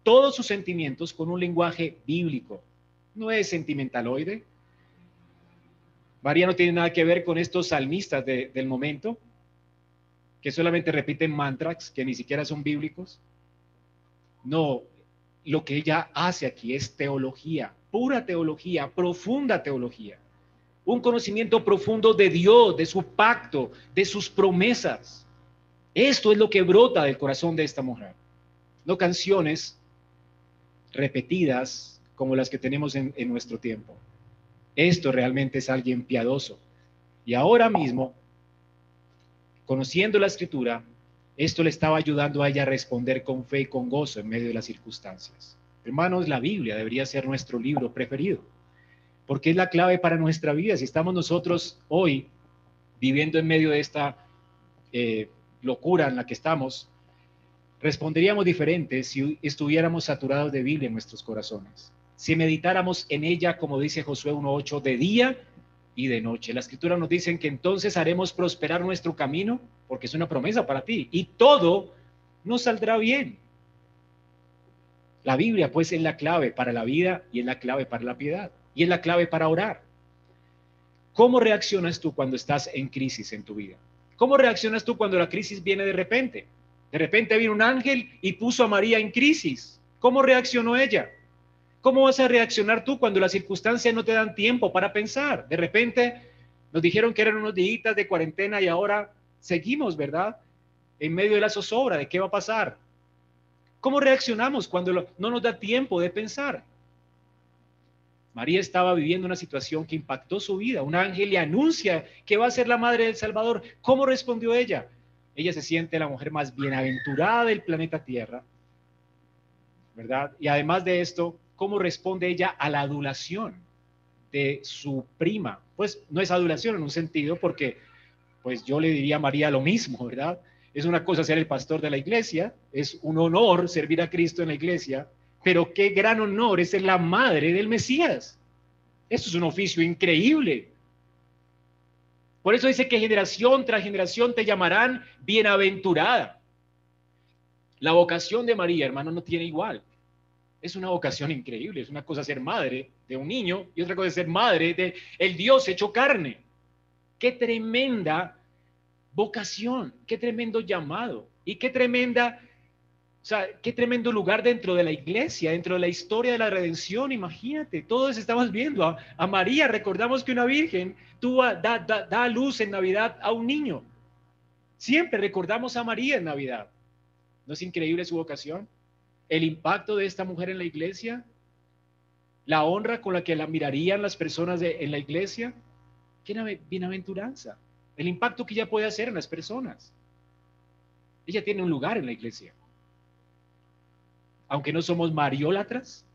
todos sus sentimientos con un lenguaje bíblico. No es sentimentaloide. María no tiene nada que ver con estos salmistas del momento, que solamente repiten mantras que ni siquiera son bíblicos. No, lo que ella hace aquí es teología, pura teología, profunda teología. Un conocimiento profundo de Dios, de su pacto, de sus promesas. Esto es lo que brota del corazón de esta mujer. No canciones repetidas como las que tenemos en, en nuestro tiempo. Esto realmente es alguien piadoso. Y ahora mismo, conociendo la escritura, esto le estaba ayudando a ella a responder con fe y con gozo en medio de las circunstancias. Hermanos, la Biblia debería ser nuestro libro preferido, porque es la clave para nuestra vida. Si estamos nosotros hoy viviendo en medio de esta eh, locura en la que estamos, responderíamos diferente si estuviéramos saturados de Biblia en nuestros corazones. Si meditáramos en ella, como dice Josué 1.8, de día y de noche. La escritura nos dice que entonces haremos prosperar nuestro camino, porque es una promesa para ti, y todo nos saldrá bien. La Biblia pues es la clave para la vida y es la clave para la piedad y es la clave para orar. ¿Cómo reaccionas tú cuando estás en crisis en tu vida? ¿Cómo reaccionas tú cuando la crisis viene de repente? De repente vino un ángel y puso a María en crisis. ¿Cómo reaccionó ella? ¿Cómo vas a reaccionar tú cuando las circunstancias no te dan tiempo para pensar? De repente nos dijeron que eran unos días de cuarentena y ahora seguimos, ¿verdad? En medio de la zozobra de qué va a pasar. ¿Cómo reaccionamos cuando no nos da tiempo de pensar? María estaba viviendo una situación que impactó su vida. Un ángel le anuncia que va a ser la madre del Salvador. ¿Cómo respondió ella? Ella se siente la mujer más bienaventurada del planeta Tierra, ¿verdad? Y además de esto, cómo responde ella a la adulación de su prima. Pues no es adulación en un sentido porque pues yo le diría a María lo mismo, ¿verdad? Es una cosa ser el pastor de la iglesia, es un honor servir a Cristo en la iglesia, pero qué gran honor es ser la madre del Mesías. Eso es un oficio increíble. Por eso dice que generación tras generación te llamarán bienaventurada. La vocación de María, hermano, no tiene igual es una vocación increíble. Es una cosa ser madre de un niño y otra cosa ser madre de el Dios hecho carne. Qué tremenda vocación, qué tremendo llamado y qué tremenda, o sea, qué tremendo lugar dentro de la iglesia, dentro de la historia de la redención. Imagínate, todos estamos viendo a, María. Recordamos que una virgen tuvo, da, da, da luz en Navidad a un niño. Siempre recordamos a María en Navidad. ¿No es increíble su vocación? El impacto de esta mujer en la iglesia, la honra con la que la mirarían las personas en la iglesia, qué bienaventuranza, el impacto que ella puede hacer en las personas. Ella tiene un lugar en la iglesia. Aunque no somos mariólatras,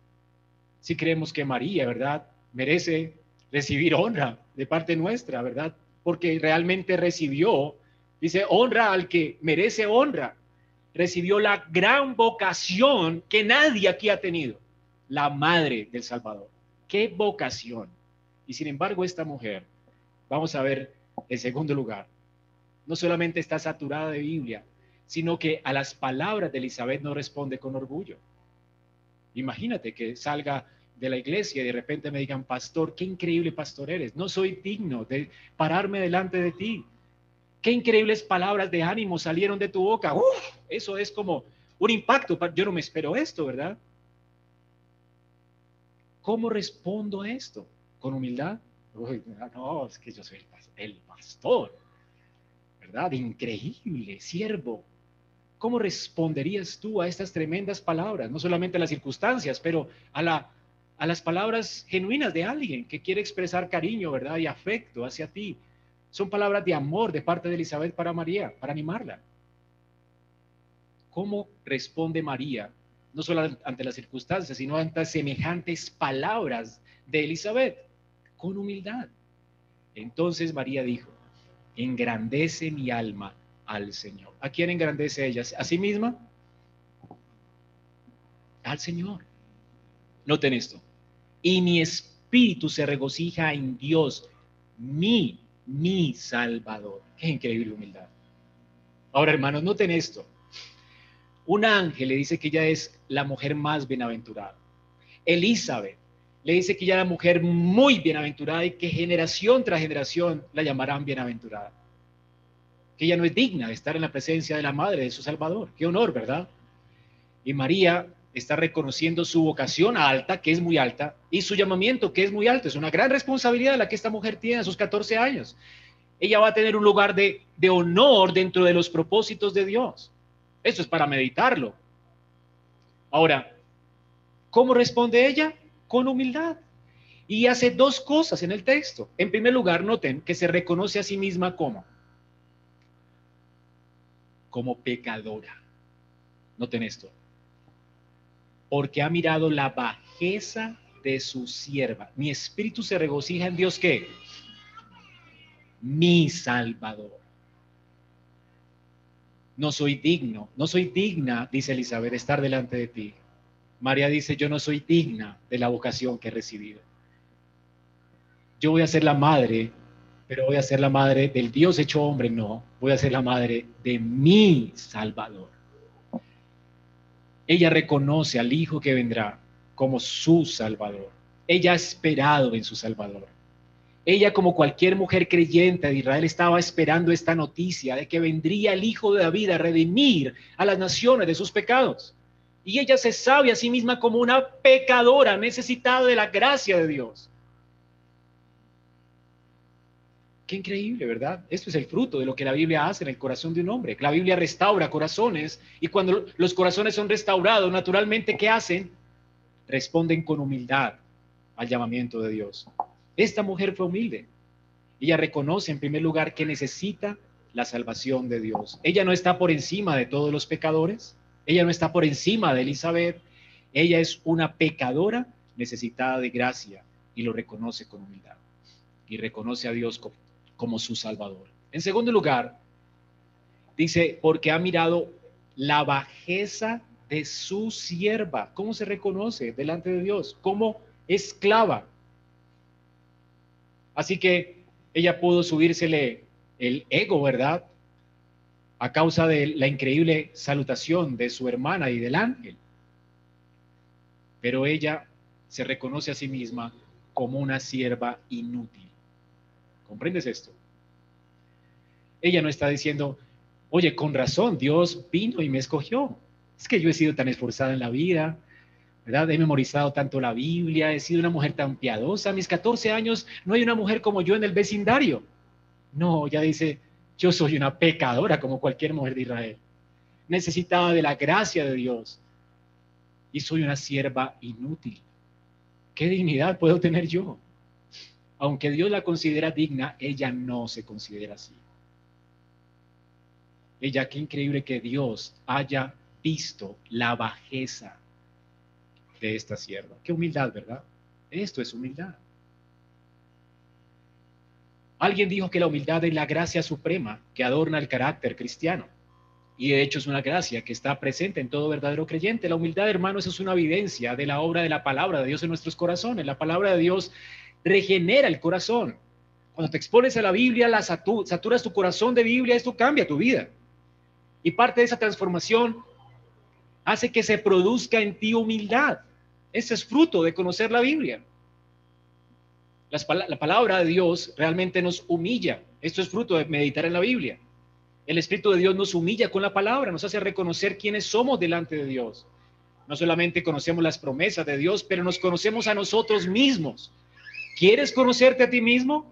si creemos que María, ¿verdad? Merece recibir honra de parte nuestra, ¿verdad? Porque realmente recibió, dice, honra al que merece honra recibió la gran vocación que nadie aquí ha tenido, la madre del Salvador. ¡Qué vocación! Y sin embargo, esta mujer, vamos a ver en segundo lugar, no solamente está saturada de Biblia, sino que a las palabras de Elizabeth no responde con orgullo. Imagínate que salga de la iglesia y de repente me digan, pastor, qué increíble pastor eres, no soy digno de pararme delante de ti, Qué increíbles palabras de ánimo salieron de tu boca. eso es como un impacto. Yo no me espero esto, ¿verdad? ¿Cómo respondo a esto? ¿Con humildad? no, es que yo soy el pastor, ¿verdad? Increíble, siervo. ¿Cómo responderías tú a estas tremendas palabras? No solamente a las circunstancias, pero a las palabras genuinas de alguien que quiere expresar cariño, ¿verdad? Y afecto hacia ti. Son palabras de amor de parte de Elizabeth para María, para animarla. ¿Cómo responde María, no solo ante las circunstancias, sino ante semejantes palabras de Elizabeth? Con humildad. Entonces María dijo, engrandece mi alma al Señor. ¿A quién engrandece ella? ¿A sí misma? Al Señor. Noten esto. Y mi espíritu se regocija en Dios, mi, mi Salvador. Qué increíble humildad. Ahora, hermanos, noten esto. Un ángel le dice que ella es la mujer más bienaventurada. Elizabeth le dice que ella es la mujer muy bienaventurada y que generación tras generación la llamarán bienaventurada. Que ella no es digna de estar en la presencia de la madre de su Salvador. Qué honor, ¿verdad? Y María está reconociendo su vocación alta, que es muy alta, y su llamamiento, que es muy alto. Es una gran responsabilidad la que esta mujer tiene a sus 14 años. Ella va a tener un lugar de, honor dentro de los propósitos de Dios. Eso es para meditarlo. Ahora, ¿cómo responde ella? Con humildad. Y hace dos cosas en el texto. En primer lugar, noten que se reconoce a sí misma como como pecadora. Noten esto. Porque ha mirado la bajeza de su sierva. Mi espíritu se regocija en Dios que mi Salvador no soy digno, no soy digna, dice Elizabeth, estar delante de ti. María dice, yo no soy digna de la vocación que he recibido. Yo voy a ser la madre, pero voy a ser la madre del Dios hecho hombre, no, voy a ser la madre de mi Salvador. Ella reconoce al Hijo que vendrá como su Salvador. Ella ha esperado en su Salvador. Ella, como cualquier mujer creyente de Israel, estaba esperando esta noticia de que vendría el Hijo de David a redimir a las naciones de sus pecados. Y ella se sabe a sí misma como una pecadora necesitada de la gracia de Dios. Qué increíble, ¿verdad? Esto es el fruto de lo que la Biblia hace en el corazón de un hombre. La Biblia restaura corazones y cuando los corazones son restaurados, naturalmente, ¿qué hacen? Responden con humildad al llamamiento de Dios. Esta mujer fue humilde. Ella reconoce en primer lugar que necesita la salvación de Dios. Ella no está por encima de todos los pecadores. Ella no está por encima de Elizabeth. Ella es una pecadora necesitada de gracia y lo reconoce con humildad. Y reconoce a Dios como, su Salvador. En segundo lugar, dice, porque ha mirado la bajeza de su sierva. ¿Cómo se reconoce delante de Dios? Como esclava. Así que ella pudo subírsele el ego, ¿verdad? A causa de la increíble salutación de su hermana y del ángel. Pero ella se reconoce a sí misma como una sierva inútil. ¿Comprendes esto? Ella no está diciendo, oye, con razón, Dios vino y me escogió. Es que yo he sido tan esforzada en la vida, He memorizado tanto la Biblia, he sido una mujer tan piadosa. A mis 14 años no hay una mujer como yo en el vecindario. No, ya dice, yo soy una pecadora como cualquier mujer de Israel. Necesitaba de la gracia de Dios. Y soy una sierva inútil. ¿Qué dignidad puedo tener yo? Aunque Dios la considera digna, ella no se considera así. Ella, qué increíble que Dios haya visto la bajeza de esta sierva. Qué humildad, ¿verdad? Esto es humildad. Alguien dijo que la humildad es la gracia suprema que adorna el carácter cristiano. Y de hecho es una gracia que está presente en todo verdadero creyente. La humildad, hermanos, es una evidencia de la obra de la palabra de Dios en nuestros corazones. La palabra de Dios regenera el corazón. Cuando te expones a la Biblia, la saturas tu corazón de Biblia, esto cambia tu vida. Y parte de esa transformación hace que se produzca en ti humildad. Ese es fruto de conocer la Biblia. La palabra de Dios realmente nos humilla. Esto es fruto de meditar en la Biblia. El Espíritu de Dios nos humilla con la palabra, nos hace reconocer quiénes somos delante de Dios. No solamente conocemos las promesas de Dios, pero nos conocemos a nosotros mismos. ¿Quieres conocerte a ti mismo?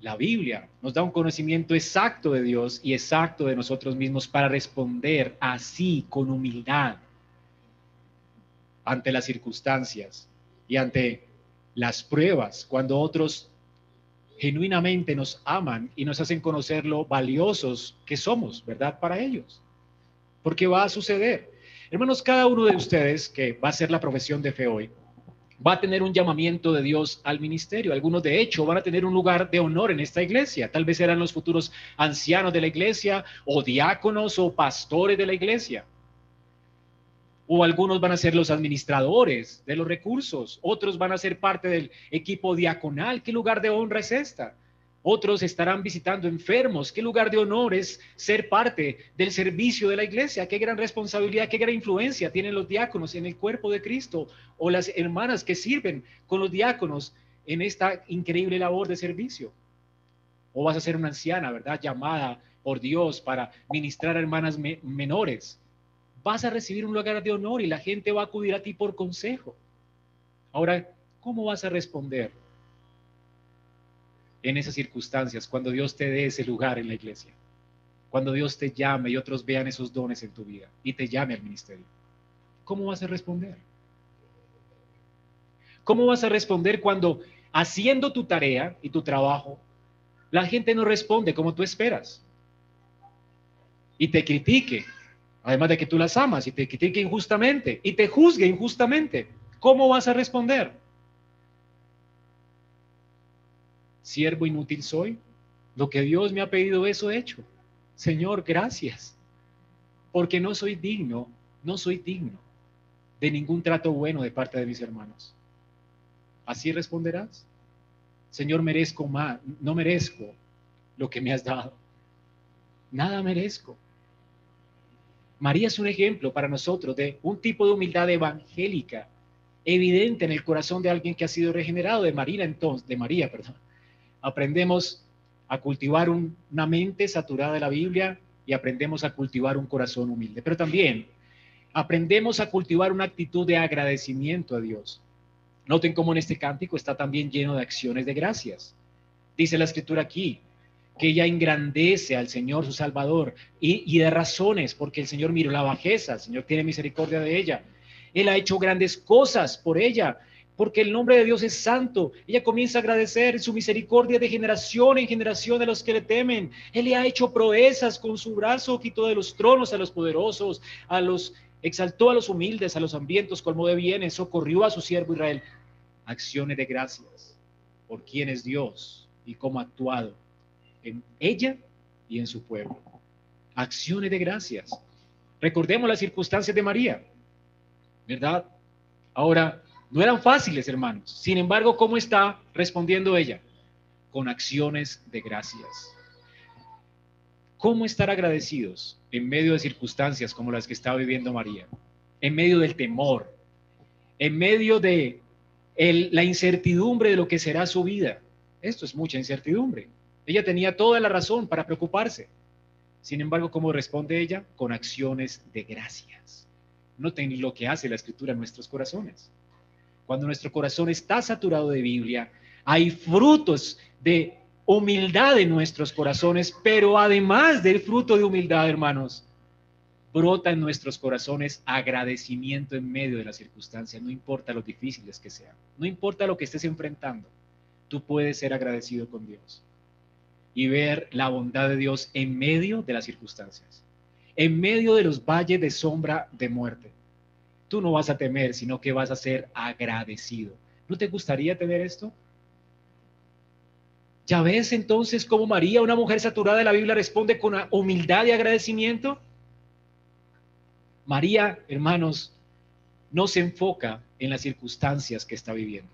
La Biblia nos da un conocimiento exacto de Dios y exacto de nosotros mismos para responder así con humildad ante las circunstancias y ante las pruebas, cuando otros genuinamente nos aman y nos hacen conocer lo valiosos que somos, ¿verdad? Para ellos. Porque va a suceder. Hermanos, cada uno de ustedes que va a hacer la profesión de fe hoy, va a tener un llamamiento de Dios al ministerio. Algunos, de hecho, van a tener un lugar de honor en esta iglesia. Tal vez serán los futuros ancianos de la iglesia o diáconos o pastores de la iglesia. O algunos van a ser los administradores de los recursos. Otros van a ser parte del equipo diaconal. ¿Qué lugar de honra es esta? Otros estarán visitando enfermos. ¿Qué lugar de honor es ser parte del servicio de la iglesia? ¿Qué gran responsabilidad, qué gran influencia tienen los diáconos en el cuerpo de Cristo o las hermanas que sirven con los diáconos en esta increíble labor de servicio? O vas a ser una anciana, ¿verdad? Llamada por Dios para ministrar a hermanas menores. Vas a recibir un lugar de honor y la gente va a acudir a ti por consejo. Ahora, ¿cómo vas a responder? En esas circunstancias, cuando Dios te dé ese lugar en la iglesia, cuando Dios te llame y otros vean esos dones en tu vida y te llame al ministerio, ¿cómo vas a responder? ¿Cómo vas a responder cuando haciendo tu tarea y tu trabajo, la gente no responde como tú esperas? Y te critique, además de que tú las amas, y te critique injustamente, y te juzgue injustamente. ¿Cómo vas a responder? Siervo inútil soy. Lo que Dios me ha pedido, eso he hecho. Señor, gracias. Porque no soy digno, no soy digno de ningún trato bueno de parte de mis hermanos. Así responderás. Señor, merezco más, no merezco lo que me has dado. Nada merezco. María es un ejemplo para nosotros de un tipo de humildad evangélica evidente en el corazón de alguien que ha sido regenerado, de María entonces, de María, perdón aprendemos a cultivar una mente saturada de la Biblia y aprendemos a cultivar un corazón humilde. Pero también aprendemos a cultivar una actitud de agradecimiento a Dios. Noten cómo en este cántico está también lleno de acciones de gracias. Dice la escritura aquí que ella engrandece al Señor su Salvador y, y de razones, porque el Señor miró la bajeza, el Señor tiene misericordia de ella. Él ha hecho grandes cosas por ella porque el nombre de Dios es santo. Ella comienza a agradecer su misericordia de generación en generación a los que le temen. Él le ha hecho proezas con su brazo, quitó de los tronos a los poderosos, a los exaltó a los humildes, a los hambrientos, colmó de bienes, socorrió a su siervo Israel. Acciones de gracias por quién es Dios y cómo ha actuado en ella y en su pueblo. Acciones de gracias. Recordemos las circunstancias de María, ¿verdad? Ahora, no eran fáciles, hermanos. Sin embargo, ¿cómo está respondiendo ella? Con acciones de gracias. ¿Cómo estar agradecidos en medio de circunstancias como las que está viviendo María? En medio del temor, en medio de la incertidumbre de lo que será su vida. Esto es mucha incertidumbre. Ella tenía toda la razón para preocuparse. Sin embargo, ¿cómo responde ella? Con acciones de gracias. Noten lo que hace la escritura en nuestros corazones cuando nuestro corazón está saturado de Biblia, hay frutos de humildad en nuestros corazones, pero además del fruto de humildad, hermanos, brota en nuestros corazones agradecimiento en medio de las circunstancias, no importa lo difíciles que sean, no importa lo que estés enfrentando, tú puedes ser agradecido con Dios y ver la bondad de Dios en medio de las circunstancias, en medio de los valles de sombra de muerte tú no vas a temer, sino que vas a ser agradecido. ¿No te gustaría tener esto? ¿Ya ves entonces cómo María, una mujer saturada de la Biblia, responde con humildad y agradecimiento? María, hermanos, no se enfoca en las circunstancias que está viviendo.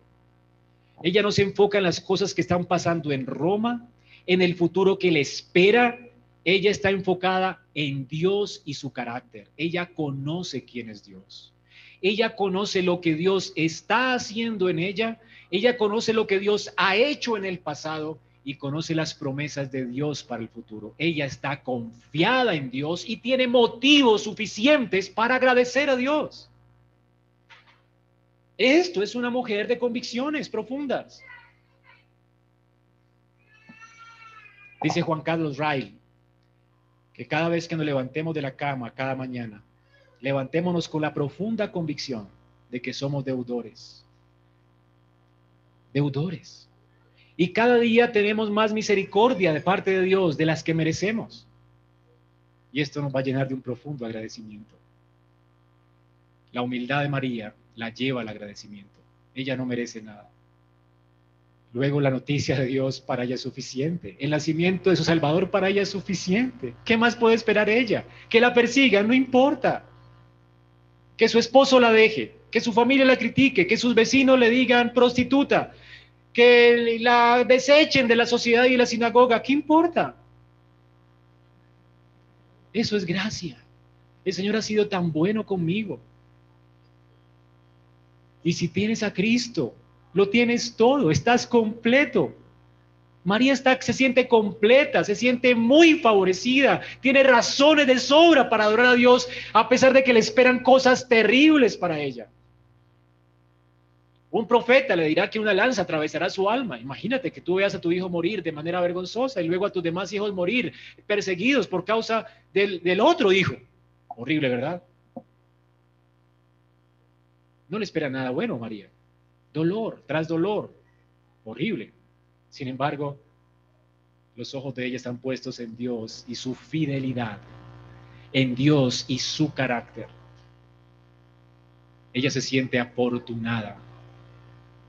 Ella no se enfoca en las cosas que están pasando en Roma, en el futuro que le espera. Ella está enfocada en Dios y su carácter. Ella conoce quién es Dios. Ella conoce lo que Dios está haciendo en ella, ella conoce lo que Dios ha hecho en el pasado y conoce las promesas de Dios para el futuro. Ella está confiada en Dios y tiene motivos suficientes para agradecer a Dios. Esto es una mujer de convicciones profundas. Dice Juan Carlos Riley que cada vez que nos levantemos de la cama, cada mañana, levantémonos con la profunda convicción de que somos deudores. Deudores. Y cada día tenemos más misericordia de parte de Dios de las que merecemos. Y esto nos va a llenar de un profundo agradecimiento. La humildad de María la lleva al agradecimiento. ella no merece nada. Luego la noticia de Dios para ella es suficiente. El nacimiento de su Salvador para ella es suficiente. ¿Qué más puede esperar ella? Que la persigan, no importa. Que su esposo la deje, que su familia la critique, que sus vecinos le digan prostituta, que la desechen de la sociedad y de la sinagoga. ¿Qué importa? Eso es gracia. El Señor ha sido tan bueno conmigo. Y si tienes a Cristo, lo tienes todo, estás completo. María está, se siente completa, se siente muy favorecida, tiene razones de sobra para adorar a Dios, a pesar de que le esperan cosas terribles para ella. Un profeta le dirá que una lanza atravesará su alma. Imagínate que tú veas a tu hijo morir de manera vergonzosa y luego a tus demás hijos morir perseguidos por causa del, del otro hijo. Horrible, ¿verdad? No le espera nada bueno, María dolor tras dolor, horrible. Sin embargo, los ojos de ella están puestos en Dios y su fidelidad, en Dios y su carácter. Ella se siente afortunada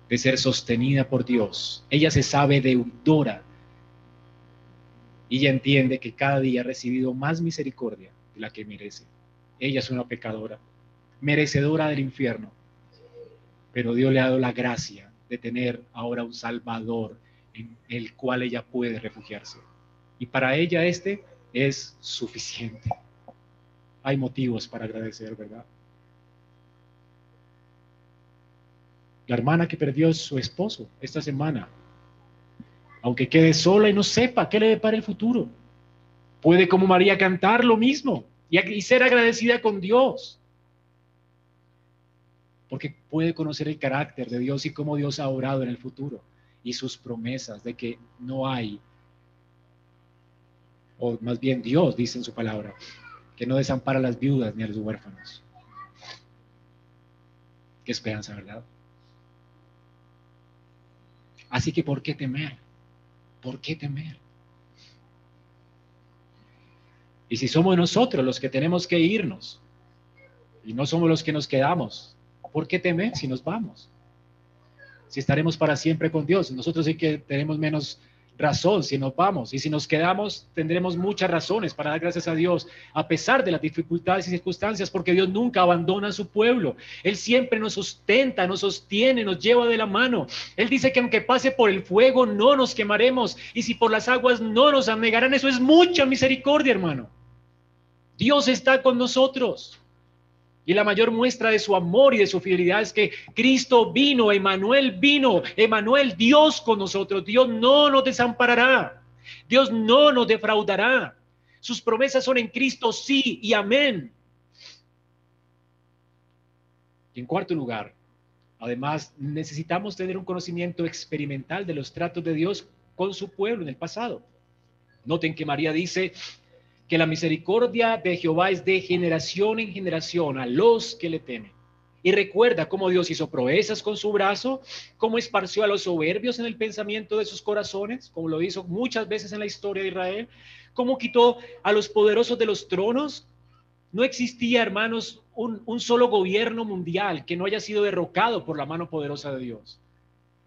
de ser sostenida por Dios. Ella se sabe deudora y ella entiende que cada día ha recibido más misericordia de la que merece. Ella es una pecadora, merecedora del infierno, pero Dios le ha dado la gracia de tener ahora un Salvador el cual ella puede refugiarse. Y para ella este es suficiente. Hay motivos para agradecer, ¿verdad? La hermana que perdió su esposo esta semana, aunque quede sola y no sepa qué le depara el futuro, puede como María cantar lo mismo y ser agradecida con Dios porque puede conocer el carácter de Dios y cómo Dios ha orado en el futuro y sus promesas de que no hay, o más bien Dios dice en su palabra, que no desampara a las viudas ni a los huérfanos. Qué esperanza, ¿verdad? Así que, ¿por qué temer? ¿Por qué temer? Y si somos nosotros los que tenemos que irnos, y no somos los que nos quedamos, ¿Por qué temer si nos vamos? Si estaremos para siempre con Dios, nosotros sí que tenemos menos razón si nos vamos. Y si nos quedamos, tendremos muchas razones para dar gracias a Dios, a pesar de las dificultades y circunstancias, porque Dios nunca abandona a su pueblo. Él siempre nos sustenta, nos sostiene, nos lleva de la mano. Él dice que aunque pase por el fuego, no nos quemaremos. Y si por las aguas no nos anegarán, eso es mucha misericordia, hermano. Dios está con nosotros. Y la mayor muestra de su amor y de su fidelidad es que Cristo vino, Emanuel vino, Emanuel Dios con nosotros. Dios no nos desamparará. Dios no nos defraudará. Sus promesas son en Cristo sí y amén. Y en cuarto lugar, además necesitamos tener un conocimiento experimental de los tratos de Dios con su pueblo en el pasado. Noten que María dice, que la misericordia de Jehová es de generación en generación a los que le temen. Y recuerda cómo Dios hizo proezas con su brazo, cómo esparció a los soberbios en el pensamiento de sus corazones, como lo hizo muchas veces en la historia de Israel, cómo quitó a los poderosos de los tronos. No existía, hermanos, un, solo gobierno mundial que no haya sido derrocado por la mano poderosa de Dios.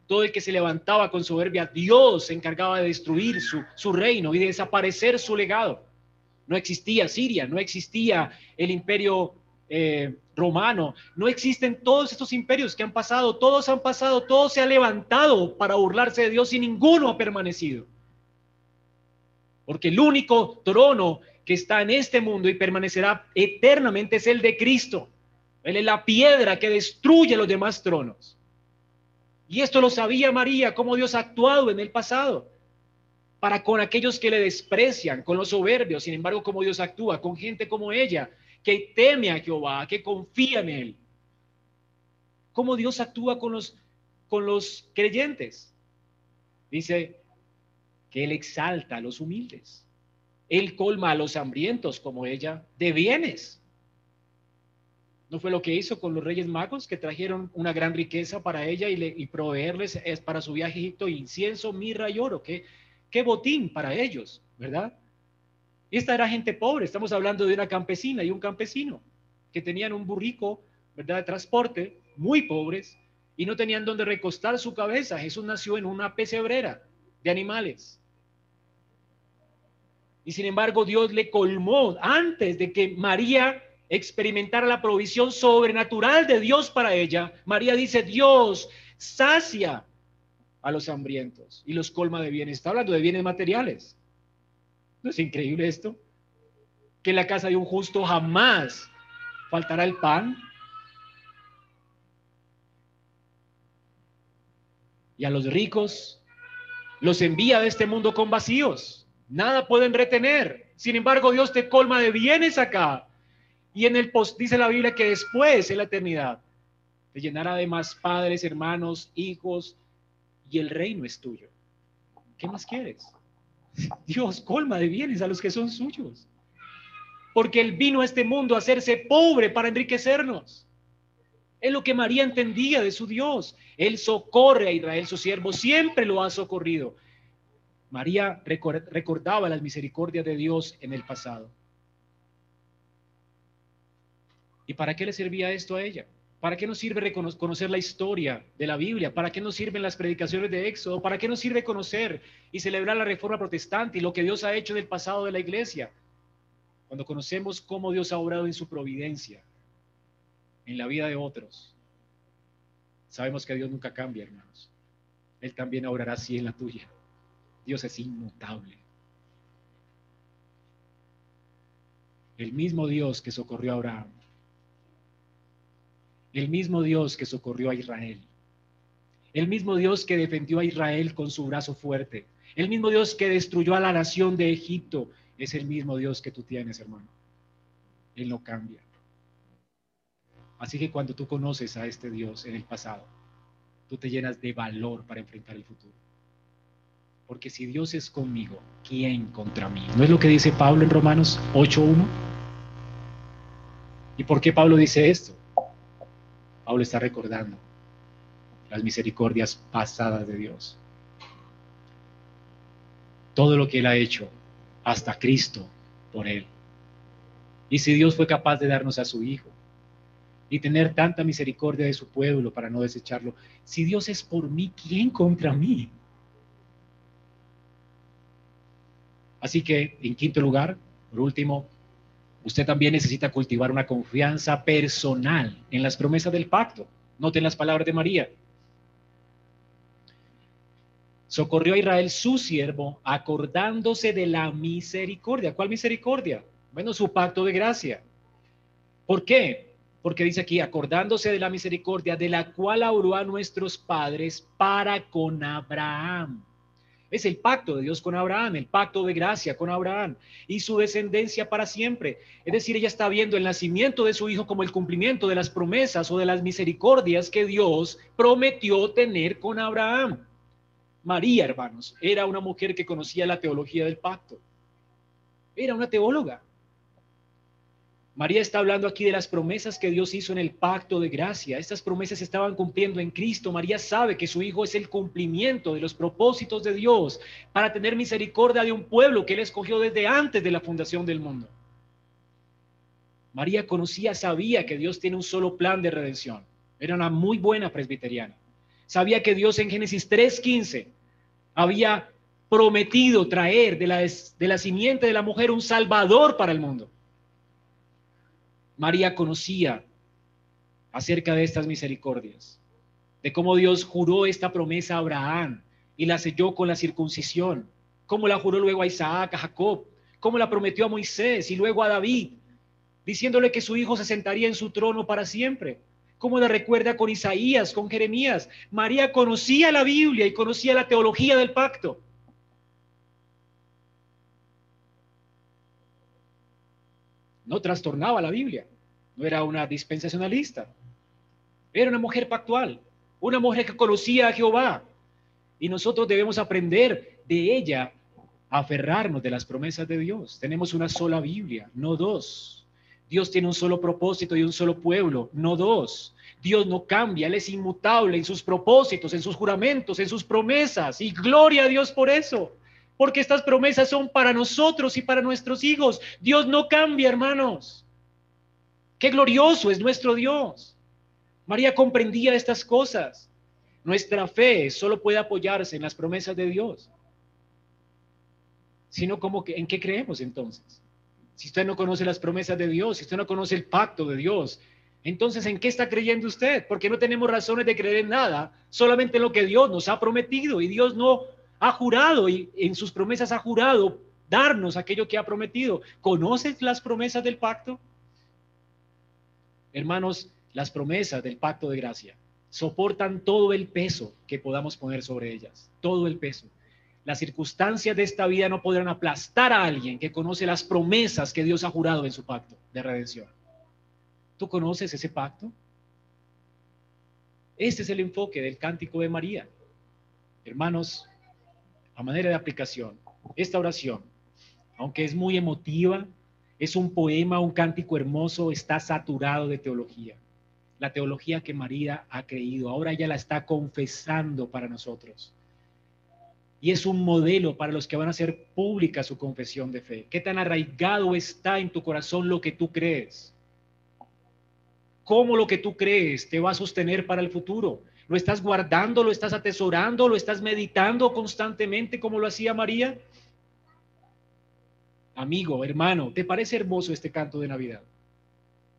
Todo el que se levantaba con soberbia, Dios se encargaba de destruir su, su reino y de desaparecer su legado no existía Siria, no existía el imperio eh, romano, no existen todos estos imperios que han pasado, todos han pasado, todo se ha levantado para burlarse de Dios y ninguno ha permanecido. Porque el único trono que está en este mundo y permanecerá eternamente es el de Cristo. Él es la piedra que destruye los demás tronos. Y esto lo sabía María, cómo Dios ha actuado en el pasado para con aquellos que le desprecian, con los soberbios, sin embargo, como Dios actúa, con gente como ella, que teme a Jehová, que confía en Él. Cómo Dios actúa con los, con los creyentes. Dice que Él exalta a los humildes. Él colma a los hambrientos como ella de bienes. ¿No fue lo que hizo con los reyes magos que trajeron una gran riqueza para ella y, le, y proveerles es para su viaje a Egipto incienso, mirra y oro? Que qué botín para ellos, ¿verdad? Esta era gente pobre, estamos hablando de una campesina y un campesino que tenían un burrico, ¿verdad? De transporte, muy pobres, y no tenían donde recostar su cabeza. Jesús nació en una pesebrera de animales. Y sin embargo, Dios le colmó antes de que María experimentara la provisión sobrenatural de Dios para ella. María dice, Dios sacia a los hambrientos y los colma de bienes. Está hablando de bienes materiales. ¿No es increíble esto? Que en la casa de un justo jamás faltará el pan. Y a los ricos los envía de este mundo con vacíos. Nada pueden retener. Sin embargo, Dios te colma de bienes acá. Y en el post dice la Biblia que después, en la eternidad, te llenará de más padres, hermanos, hijos, y el reino es tuyo. ¿Qué más quieres? Dios colma de bienes a los que son suyos. Porque Él vino a este mundo a hacerse pobre para enriquecernos. Es lo que María entendía de su Dios. Él socorre a Israel, su siervo, siempre lo ha socorrido. María recordaba las misericordias de Dios en el pasado. ¿Y para qué le servía esto a ella? ¿Para qué nos sirve conocer la historia de la Biblia? ¿Para qué nos sirven las predicaciones de Éxodo? ¿Para qué nos sirve conocer y celebrar la reforma protestante y lo que Dios ha hecho en el pasado de la iglesia? Cuando conocemos cómo Dios ha obrado en su providencia, en la vida de otros, sabemos que Dios nunca cambia, hermanos. Él también obrará así en la tuya. Dios es inmutable. El mismo Dios que socorrió a Abraham el mismo Dios que socorrió a Israel, el mismo Dios que defendió a Israel con su brazo fuerte, el mismo Dios que destruyó a la nación de Egipto, es el mismo Dios que tú tienes, hermano. Él no cambia. Así que cuando tú conoces a este Dios en el pasado, tú te llenas de valor para enfrentar el futuro. Porque si Dios es conmigo, ¿quién contra mí? ¿No es lo que dice Pablo en Romanos 8.1? ¿Y por qué Pablo dice esto? Pablo está recordando las misericordias pasadas de Dios. Todo lo que Él ha hecho, hasta Cristo, por Él. Y si Dios fue capaz de darnos a su Hijo y tener tanta misericordia de su pueblo para no desecharlo, si Dios es por mí, ¿quién contra mí? Así que, en quinto lugar, por último, Usted también necesita cultivar una confianza personal en las promesas del pacto. Noten las palabras de María. Socorrió a Israel su siervo, acordándose de la misericordia. ¿Cuál misericordia? Bueno, su pacto de gracia. ¿Por qué? Porque dice aquí, acordándose de la misericordia de la cual auró a nuestros padres para con Abraham es el pacto de Dios con Abraham, el pacto de gracia con Abraham y su descendencia para siempre. Es decir, ella está viendo el nacimiento de su hijo como el cumplimiento de las promesas o de las misericordias que Dios prometió tener con Abraham. María, hermanos, era una mujer que conocía la teología del pacto. Era una teóloga. María está hablando aquí de las promesas que Dios hizo en el pacto de gracia. Estas promesas se estaban cumpliendo en Cristo. María sabe que su Hijo es el cumplimiento de los propósitos de Dios para tener misericordia de un pueblo que Él escogió desde antes de la fundación del mundo. María conocía, sabía que Dios tiene un solo plan de redención. Era una muy buena presbiteriana. Sabía que Dios en Génesis 3.15 había prometido traer de la, de la simiente de la mujer un salvador para el mundo. María conocía acerca de estas misericordias, de cómo Dios juró esta promesa a Abraham y la selló con la circuncisión, cómo la juró luego a Isaac, a Jacob, cómo la prometió a Moisés y luego a David, diciéndole que su hijo se sentaría en su trono para siempre. Cómo la recuerda con Isaías, con Jeremías. María conocía la Biblia y conocía la teología del pacto. no trastornaba la Biblia, no era una dispensacionalista, era una mujer pactual, una mujer que conocía a Jehová. Y nosotros debemos aprender de ella aferrarnos de las promesas de Dios. Tenemos una sola Biblia, no dos. Dios tiene un solo propósito y un solo pueblo, no dos. Dios no cambia, Él es inmutable en sus propósitos, en sus juramentos, en sus promesas. Y gloria a Dios por eso porque estas promesas son para nosotros y para nuestros hijos. Dios no cambia, hermanos. Qué glorioso es nuestro Dios. María comprendía estas cosas. Nuestra fe solo puede apoyarse en las promesas de Dios. Sino como que, ¿en qué creemos entonces? Si usted no conoce las promesas de Dios, si usted no conoce el pacto de Dios, entonces ¿en qué está creyendo usted? Porque no tenemos razones de creer en nada, solamente en lo que Dios nos ha prometido y Dios no ha jurado y en sus promesas ha jurado darnos aquello que ha prometido. ¿Conoces las promesas del pacto? Hermanos, las promesas del pacto de gracia soportan todo el peso que podamos poner sobre ellas, todo el peso. Las circunstancias de esta vida no podrán aplastar a alguien que conoce las promesas que Dios ha jurado en su pacto de redención. ¿Tú conoces ese pacto? Este es el enfoque del cántico de María. Hermanos, a manera de aplicación, esta oración, aunque es muy emotiva, es un poema, un cántico hermoso, está saturado de teología la teología que María ha creído. Ahora ella la está confesando para nosotros. Y es un modelo para los que van a hacer pública su confesión de fe. ¿Qué tan arraigado está en tu corazón lo que tú crees? ¿Cómo lo que tú crees te va a sostener para el futuro? ¿Lo estás guardando, lo estás atesorando, lo estás meditando constantemente como lo hacía María? Amigo, hermano, ¿te parece hermoso este canto de Navidad?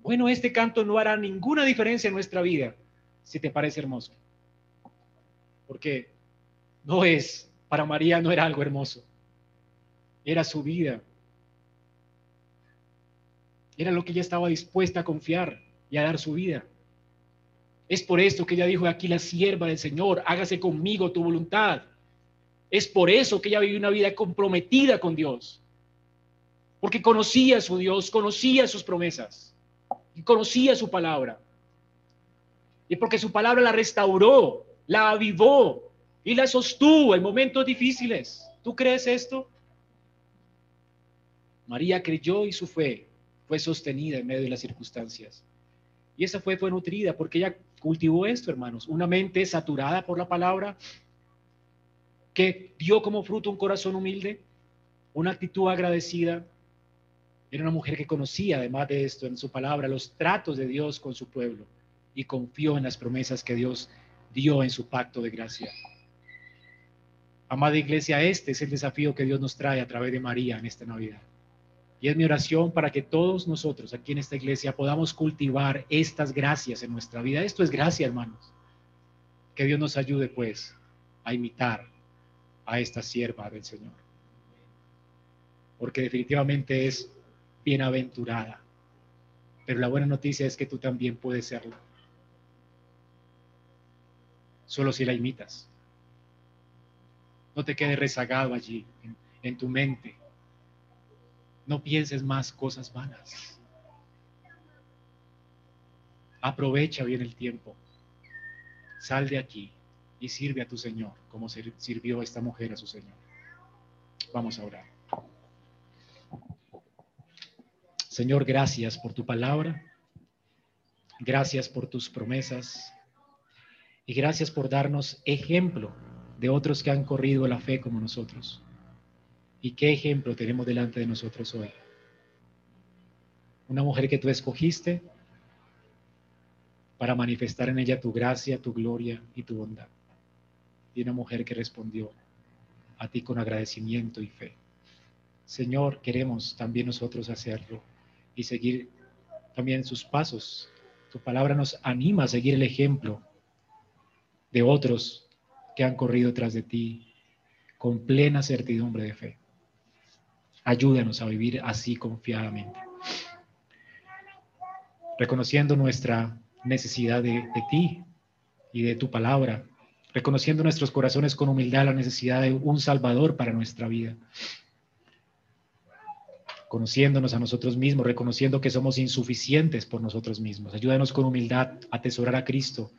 Bueno, este canto no hará ninguna diferencia en nuestra vida si te parece hermoso. Porque no es, para María no era algo hermoso. Era su vida. Era lo que ella estaba dispuesta a confiar y a dar su vida. Es por esto que ella dijo, aquí la sierva del Señor, hágase conmigo tu voluntad. Es por eso que ella vivió una vida comprometida con Dios. Porque conocía a su Dios, conocía sus promesas y conocía su palabra. Y porque su palabra la restauró, la avivó y la sostuvo en momentos difíciles. ¿Tú crees esto? María creyó y su fe fue sostenida en medio de las circunstancias. Y esa fe fue nutrida porque ella cultivó esto, hermanos, una mente saturada por la palabra que dio como fruto un corazón humilde, una actitud agradecida, era una mujer que conocía, además de esto, en su palabra, los tratos de Dios con su pueblo y confió en las promesas que Dios dio en su pacto de gracia. Amada iglesia, este es el desafío que Dios nos trae a través de María en esta Navidad. Y es mi oración para que todos nosotros aquí en esta iglesia podamos cultivar estas gracias en nuestra vida. Esto es gracia, hermanos. Que Dios nos ayude, pues, a imitar a esta sierva del Señor. Porque definitivamente es bienaventurada. Pero la buena noticia es que tú también puedes serlo. Solo si la imitas. No te quedes rezagado allí, en, tu mente. No pienses más cosas vanas. Aprovecha bien el tiempo. Sal de aquí y sirve a tu Señor como sirvió esta mujer a su Señor. Vamos a orar. Señor, gracias por tu palabra. Gracias por tus promesas. Y gracias por darnos ejemplo de otros que han corrido la fe como nosotros. ¿Y qué ejemplo tenemos delante de nosotros hoy? Una mujer que tú escogiste para manifestar en ella tu gracia, tu gloria y tu bondad. Y una mujer que respondió a ti con agradecimiento y fe. Señor, queremos también nosotros hacerlo y seguir también sus pasos. Tu palabra nos anima a seguir el ejemplo de otros que han corrido tras de ti con plena certidumbre de fe. Ayúdanos a vivir así confiadamente, reconociendo nuestra necesidad de, de ti y de tu palabra, reconociendo nuestros corazones con humildad la necesidad de un Salvador para nuestra vida conociéndonos a nosotros mismos, reconociendo que somos insuficientes por nosotros mismos. Ayúdanos con humildad a atesorar a Cristo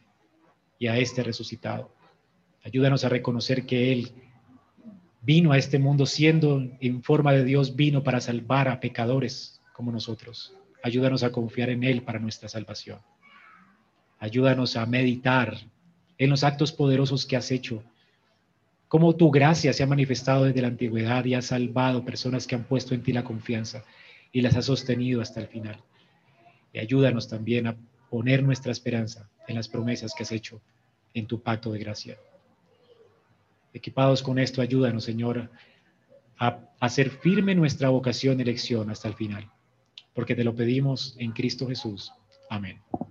y a este resucitado. Ayúdanos a reconocer que Él vino a este mundo siendo en forma de Dios, vino para salvar a pecadores como nosotros. Ayúdanos a confiar en Él para nuestra salvación. Ayúdanos a meditar en los actos poderosos que has hecho cómo tu gracia se ha manifestado desde la antigüedad y ha salvado personas que han puesto en ti la confianza y las ha sostenido hasta el final. Y ayúdanos también a poner nuestra esperanza en las promesas que has hecho en tu pacto de gracia. Equipados con esto, ayúdanos, Señor, a hacer firme nuestra vocación y elección hasta el final, porque te lo pedimos en Cristo Jesús. Amén.